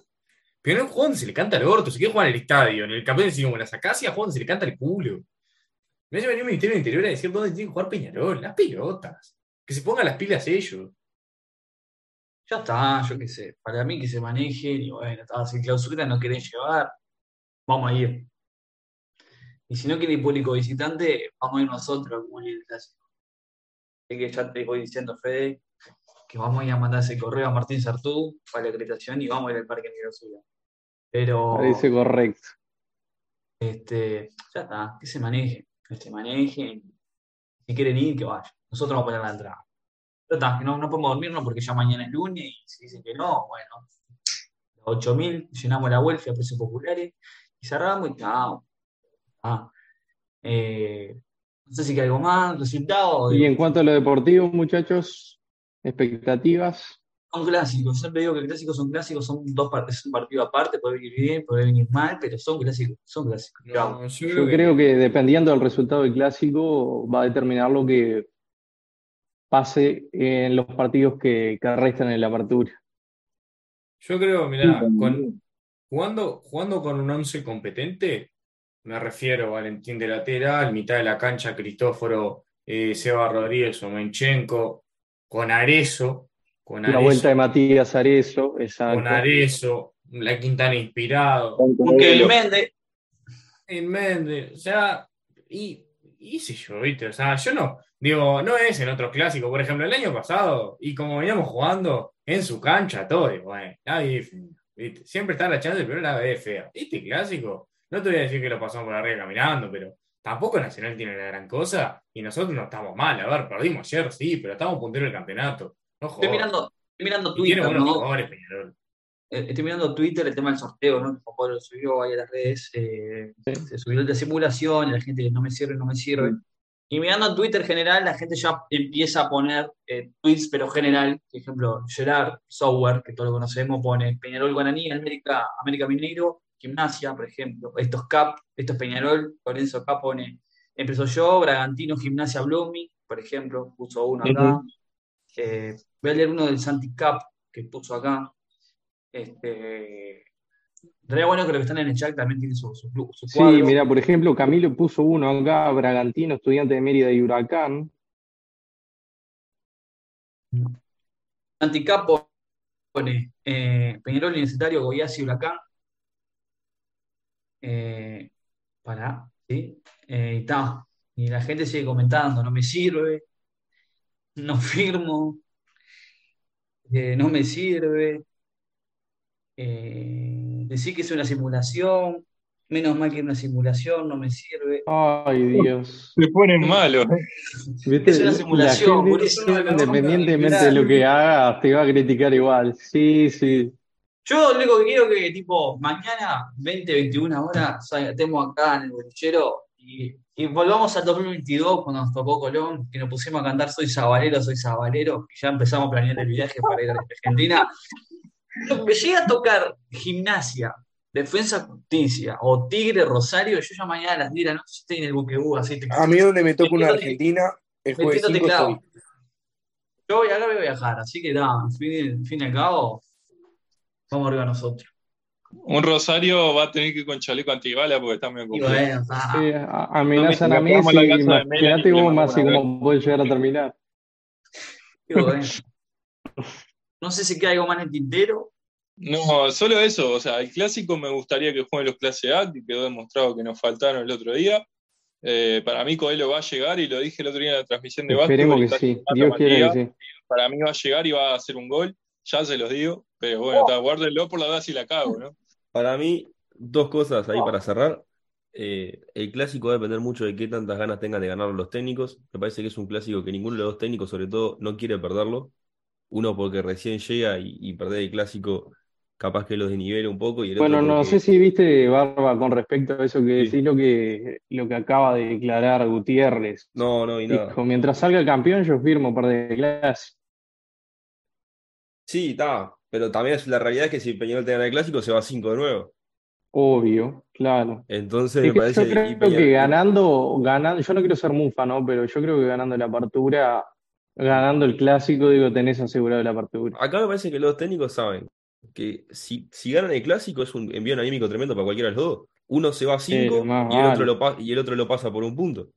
Peñarol juega donde se le canta el orto. Si quiere jugar en el estadio, en el campeón de como las acacias, juega donde se le canta el culo. Me hace venir el Ministerio del Interior a decir dónde tiene que jugar Peñarol. Las pelotas. Que se pongan las pilas ellos. Ya está, yo qué sé. Para mí que se manejen y bueno, está, si clausura no quieren llevar, vamos a ir. Y si no quiere ir público visitante, vamos a ir nosotros como en el clásico. Así que ya te voy diciendo, Fede, que vamos a ir a mandar ese correo a Martín Sartú para la acreditación y vamos a ir al Parque Clausura. Pero Parece correcto. este, ya está, que se maneje, que se manejen. Si quieren ir, que vayan. Nosotros vamos a poner la entrada. Que no, no podemos dormirnos porque ya mañana es lunes y si dicen que no, bueno. 8.000, llenamos la welfare a precios populares y cerramos y chao. Ah, eh, no sé si hay algo más, resultado. Y en cuanto a lo deportivo, muchachos, expectativas. Son clásicos, siempre digo que clásicos son clásicos, son dos partes, es un partido aparte, puede venir bien, puede venir mal, pero son clásicos, son clásicos. Chao. Yo creo que dependiendo del resultado del clásico, va a determinar lo que pase en los partidos que, que restan en la apertura. Yo creo, mirá, con, jugando, jugando con un once competente, me refiero a Valentín de lateral, mitad de la cancha, Cristóforo, eh, Seba Rodríguez o Menchenko, con Arezo, con La Arezo, vuelta de Matías Arezo, con exacto. Arezo, la Quintana inspirado, Porque el Mende, en Méndez, o sea, y, y sé yo, ¿viste? O sea, yo no, digo, no es en otros clásicos, por ejemplo, el año pasado, y como veníamos jugando en su cancha, todo, y bueno, nadie ¿viste? Siempre está la chance, pero la ve fea. Este clásico, no te voy a decir que lo pasamos por arriba caminando, pero tampoco Nacional tiene la gran cosa, y nosotros no estamos mal, a ver, perdimos ayer, sí, pero estamos punteros del campeonato. No estoy mirando, estoy mirando Y tiene Twitter, buenos ¿no? jugadores, Peñarol. Eh, Estoy mirando Twitter el tema del sorteo, ¿no? Juan Pablo subió ahí a las redes, eh, se subió el de simulación, la gente no me sirve, no me sirve. Y mirando en Twitter general, la gente ya empieza a poner eh, tweets, pero general. Por ejemplo, Gerard Software, que todos lo conocemos, pone Peñarol Guaraní, América, América Mineiro, Gimnasia, por ejemplo. Estos Cap, estos Peñarol, Lorenzo Cap pone Empezó yo, Bragantino, Gimnasia Blooming, por ejemplo, puso uno acá. Eh, voy a leer uno del Santi Cap que puso acá. Este, Re bueno que los que están en el chat también tienen su, su, su Sí, mira, por ejemplo, Camilo puso uno acá, Bragantino, estudiante de Mérida y Huracán. Anticapo pone eh, Peñarol Universitario, Goiás y Huracán. Eh, para, ¿sí? Eh, y está. Y la gente sigue comentando, no me sirve, no firmo, eh, no me sirve. Eh, decir que es una simulación, menos mal que es una simulación, no me sirve. Ay, Dios. Se ponen malos. Es una La simulación, por eso no independientemente de lo que hagas, te va a criticar igual. Sí, sí. Yo lo único que quiero es que, tipo, mañana, 20, 21 horas, estemos acá en el bolichero y, y volvamos al 2022 cuando nos tocó Colón, que nos pusimos a cantar Soy Sabalero, Soy Sabalero, y ya empezamos a planear el viaje para ir a Argentina. Que llega a tocar Gimnasia, Defensa Justicia o Tigre Rosario, yo ya mañana a las 10 de la noche estoy en el buquebú, así te A mí donde me toca una Argentina, el jueves metiéndote 5 clavo. estoy. Yo voy acá voy a viajar, así que nada, al fin, fin y al cabo, vamos arriba nosotros. Un Rosario va a tener que ir con chaleco antibala porque está medio Y bueno, ah, Sí, a- amenazan a No me- de Melanie imagínate y vos, Masi, una cómo puede llegar a terminar. qué bueno. No sé si queda algo más en el tintero. No, solo eso. O sea, el clásico me gustaría que jueguen los clase A, que quedó demostrado que nos faltaron el otro día. Eh, para mí Coelho va a llegar y lo dije el otro día en la transmisión de básquetbol. Esperemos que sí, Dios quiera que sí. Para mí va a llegar y va a hacer un gol. Ya se los digo. Pero bueno, está, guárdenlo por la duda si la cago, ¿no? Para mí, dos cosas ahí para cerrar. Eh, el clásico va a depender mucho de qué tantas ganas tengan de ganar los técnicos. Me parece que es un clásico que ninguno de los dos técnicos, sobre todo, no quiere perderlo. Uno porque recién llega y, y perder el clásico, capaz que los desnivela un poco. Y el Bueno, otro no sé si viste, Barba, con respecto a eso que decís, lo que, lo que acaba de declarar Gutiérrez. No, no, y nada. Dijo, mientras salga el campeón, yo firmo par de clase. Sí, está. Pero también es la realidad es que si Peñarol te gana el clásico, se va 5 de nuevo. Obvio, claro. Entonces Es me que parece. yo creo que ganando, ganando, yo no quiero ser mufa, ¿no? Pero yo creo que ganando la apertura, ganando el clásico, digo, tenés asegurado la apertura. Acá me parece que los técnicos saben que si, si ganan el clásico es un envío anímico tremendo para cualquiera de los dos. Uno se va a Sí, 5 más y, el otro lo y el otro lo pasa por un punto.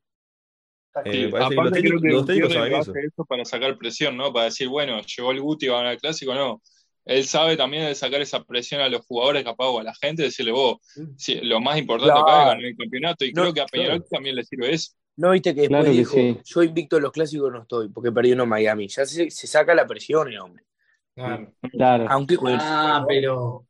Eh, parece que los aparte creo técnicos, que los técnicos saben eso. para sacar presión, ¿no? Para decir, bueno, llegó el Guti, va a ganar el clásico, no. Él sabe también de sacar esa presión a los jugadores, capaz, o a la gente, decirle, vos, sí, lo más importante acá es ganar el campeonato. Y No, creo que a Peñarol claro. también le sirve eso. ¿No viste que después Claro que dijo, sí. yo invicto en los clásicos no estoy, porque perdió uno en Miami? Ya se, se saca la presión el hombre. Claro. Claro. Aunque con el- Ah, pero.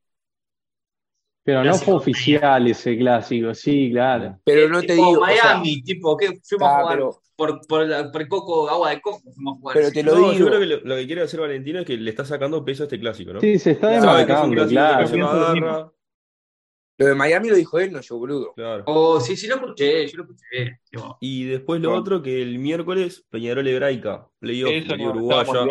Pero no fue oficial ese clásico, sí, claro. Pero no te tipo digo, o sea, Miami, tipo, que fuimos Ah, a jugar pero- por, por, la- por el coco, agua de coco, fuimos a jugar. Pero te lo No, yo digo. creo que lo, lo que quiere hacer Valentino es que le está sacando peso a este clásico, ¿no? Sí, se está demarcando, claro. No lo de Miami lo dijo él, no yo, boludo. Claro. Oh, sí, sí lo escuché, yo lo escuché. Y después lo Bueno. otro que el miércoles Peñarol Hebraica, playoff, estábamos Uruguaya.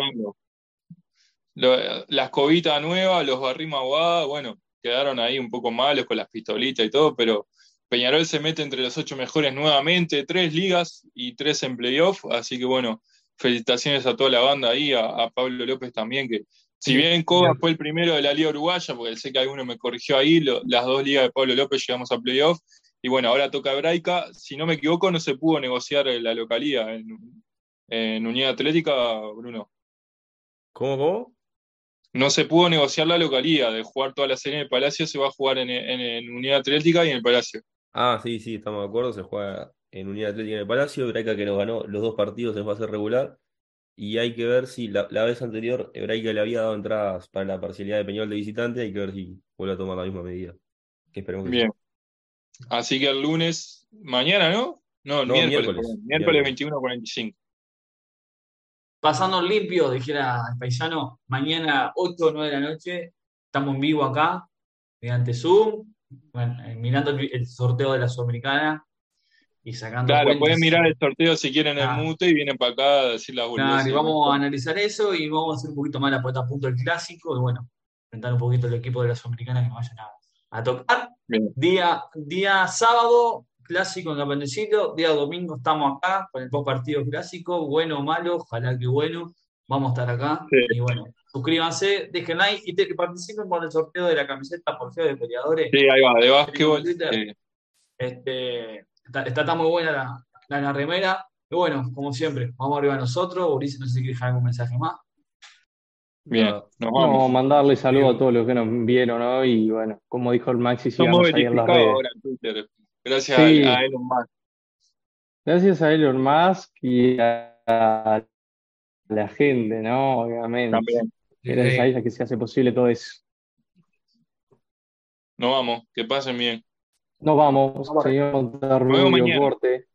Lo- la escobita nueva, los barrimas aguada, bueno, quedaron ahí un poco malos con las pistolitas y todo, pero Peñarol se mete entre los ocho mejores nuevamente, tres ligas y tres en playoff, así que bueno, felicitaciones a toda la banda ahí, a, a Pablo López también, que Si bien Cobas fue el primero de la Liga Uruguaya, porque sé que alguno me corrigió ahí, lo- las dos ligas de Pablo López llegamos a playoff, y bueno, ahora toca Hebraica. Si no me equivoco, no se pudo negociar la localidad en, en Unidad Atlética, Bruno. ¿Cómo, cómo? No se pudo negociar la localidad de jugar toda la serie en el Palacio, se va a jugar en, en- en Unidad Atlética y en el Palacio. Ah, sí, sí, estamos de acuerdo. Se juega en Unidad Atlética en el Palacio. Hebraica que nos ganó los dos partidos en fase regular. Y hay que ver si la, la vez anterior Hebraica le había dado entradas para la parcialidad de Peñol de visitante. Hay que ver si vuelve a tomar la misma medida. Que esperemos que. Bien. Así que el lunes, mañana, ¿no? No, el No, miércoles, miércoles, miércoles miércoles. 21.45. Pasando limpio, dijera el paisano, mañana 8 o 9 de la noche, estamos en vivo acá, mediante Zoom, bueno, eh, mirando el, el sorteo de la Sudamericana y sacando Claro, cuentas. pueden mirar el sorteo si quieren en Ah. el mute y vienen para acá a decir las Claro, y boludeces. vamos a analizar eso y vamos a hacer un poquito más la puesta a punto del clásico y bueno, enfrentar un poquito el equipo de la Sudamericana que nos vayan a, a tocar. Bien. Día, día sábado, clásico en Campendecito, día domingo estamos acá con el post partido clásico, bueno o malo, ojalá que bueno, vamos a estar acá. Sí. Y bueno, suscríbanse, dejen like y te- participen por el sorteo de la camiseta por feo de peleadores. Sí, ahí va, de básquetbol. Sí. Este, está, está, está muy buena la, la, la remera. Y bueno, como siempre, vamos arriba nosotros. Ulises, no sé si quieres dejar algún mensaje más. Bien, nos No, vamos. mandarle saludos a todos los que nos vieron hoy y bueno, como dijo el Maxi, sigamos ahí en las redes. ahora en Twitter. Gracias Sí. a, a Elon Musk. Gracias a Elon Musk y a la gente, ¿no? Obviamente. También. Gracias a ella que se hace posible todo eso. Nos vamos. Que pasen bien. Nos vamos, Vamos. señor corte.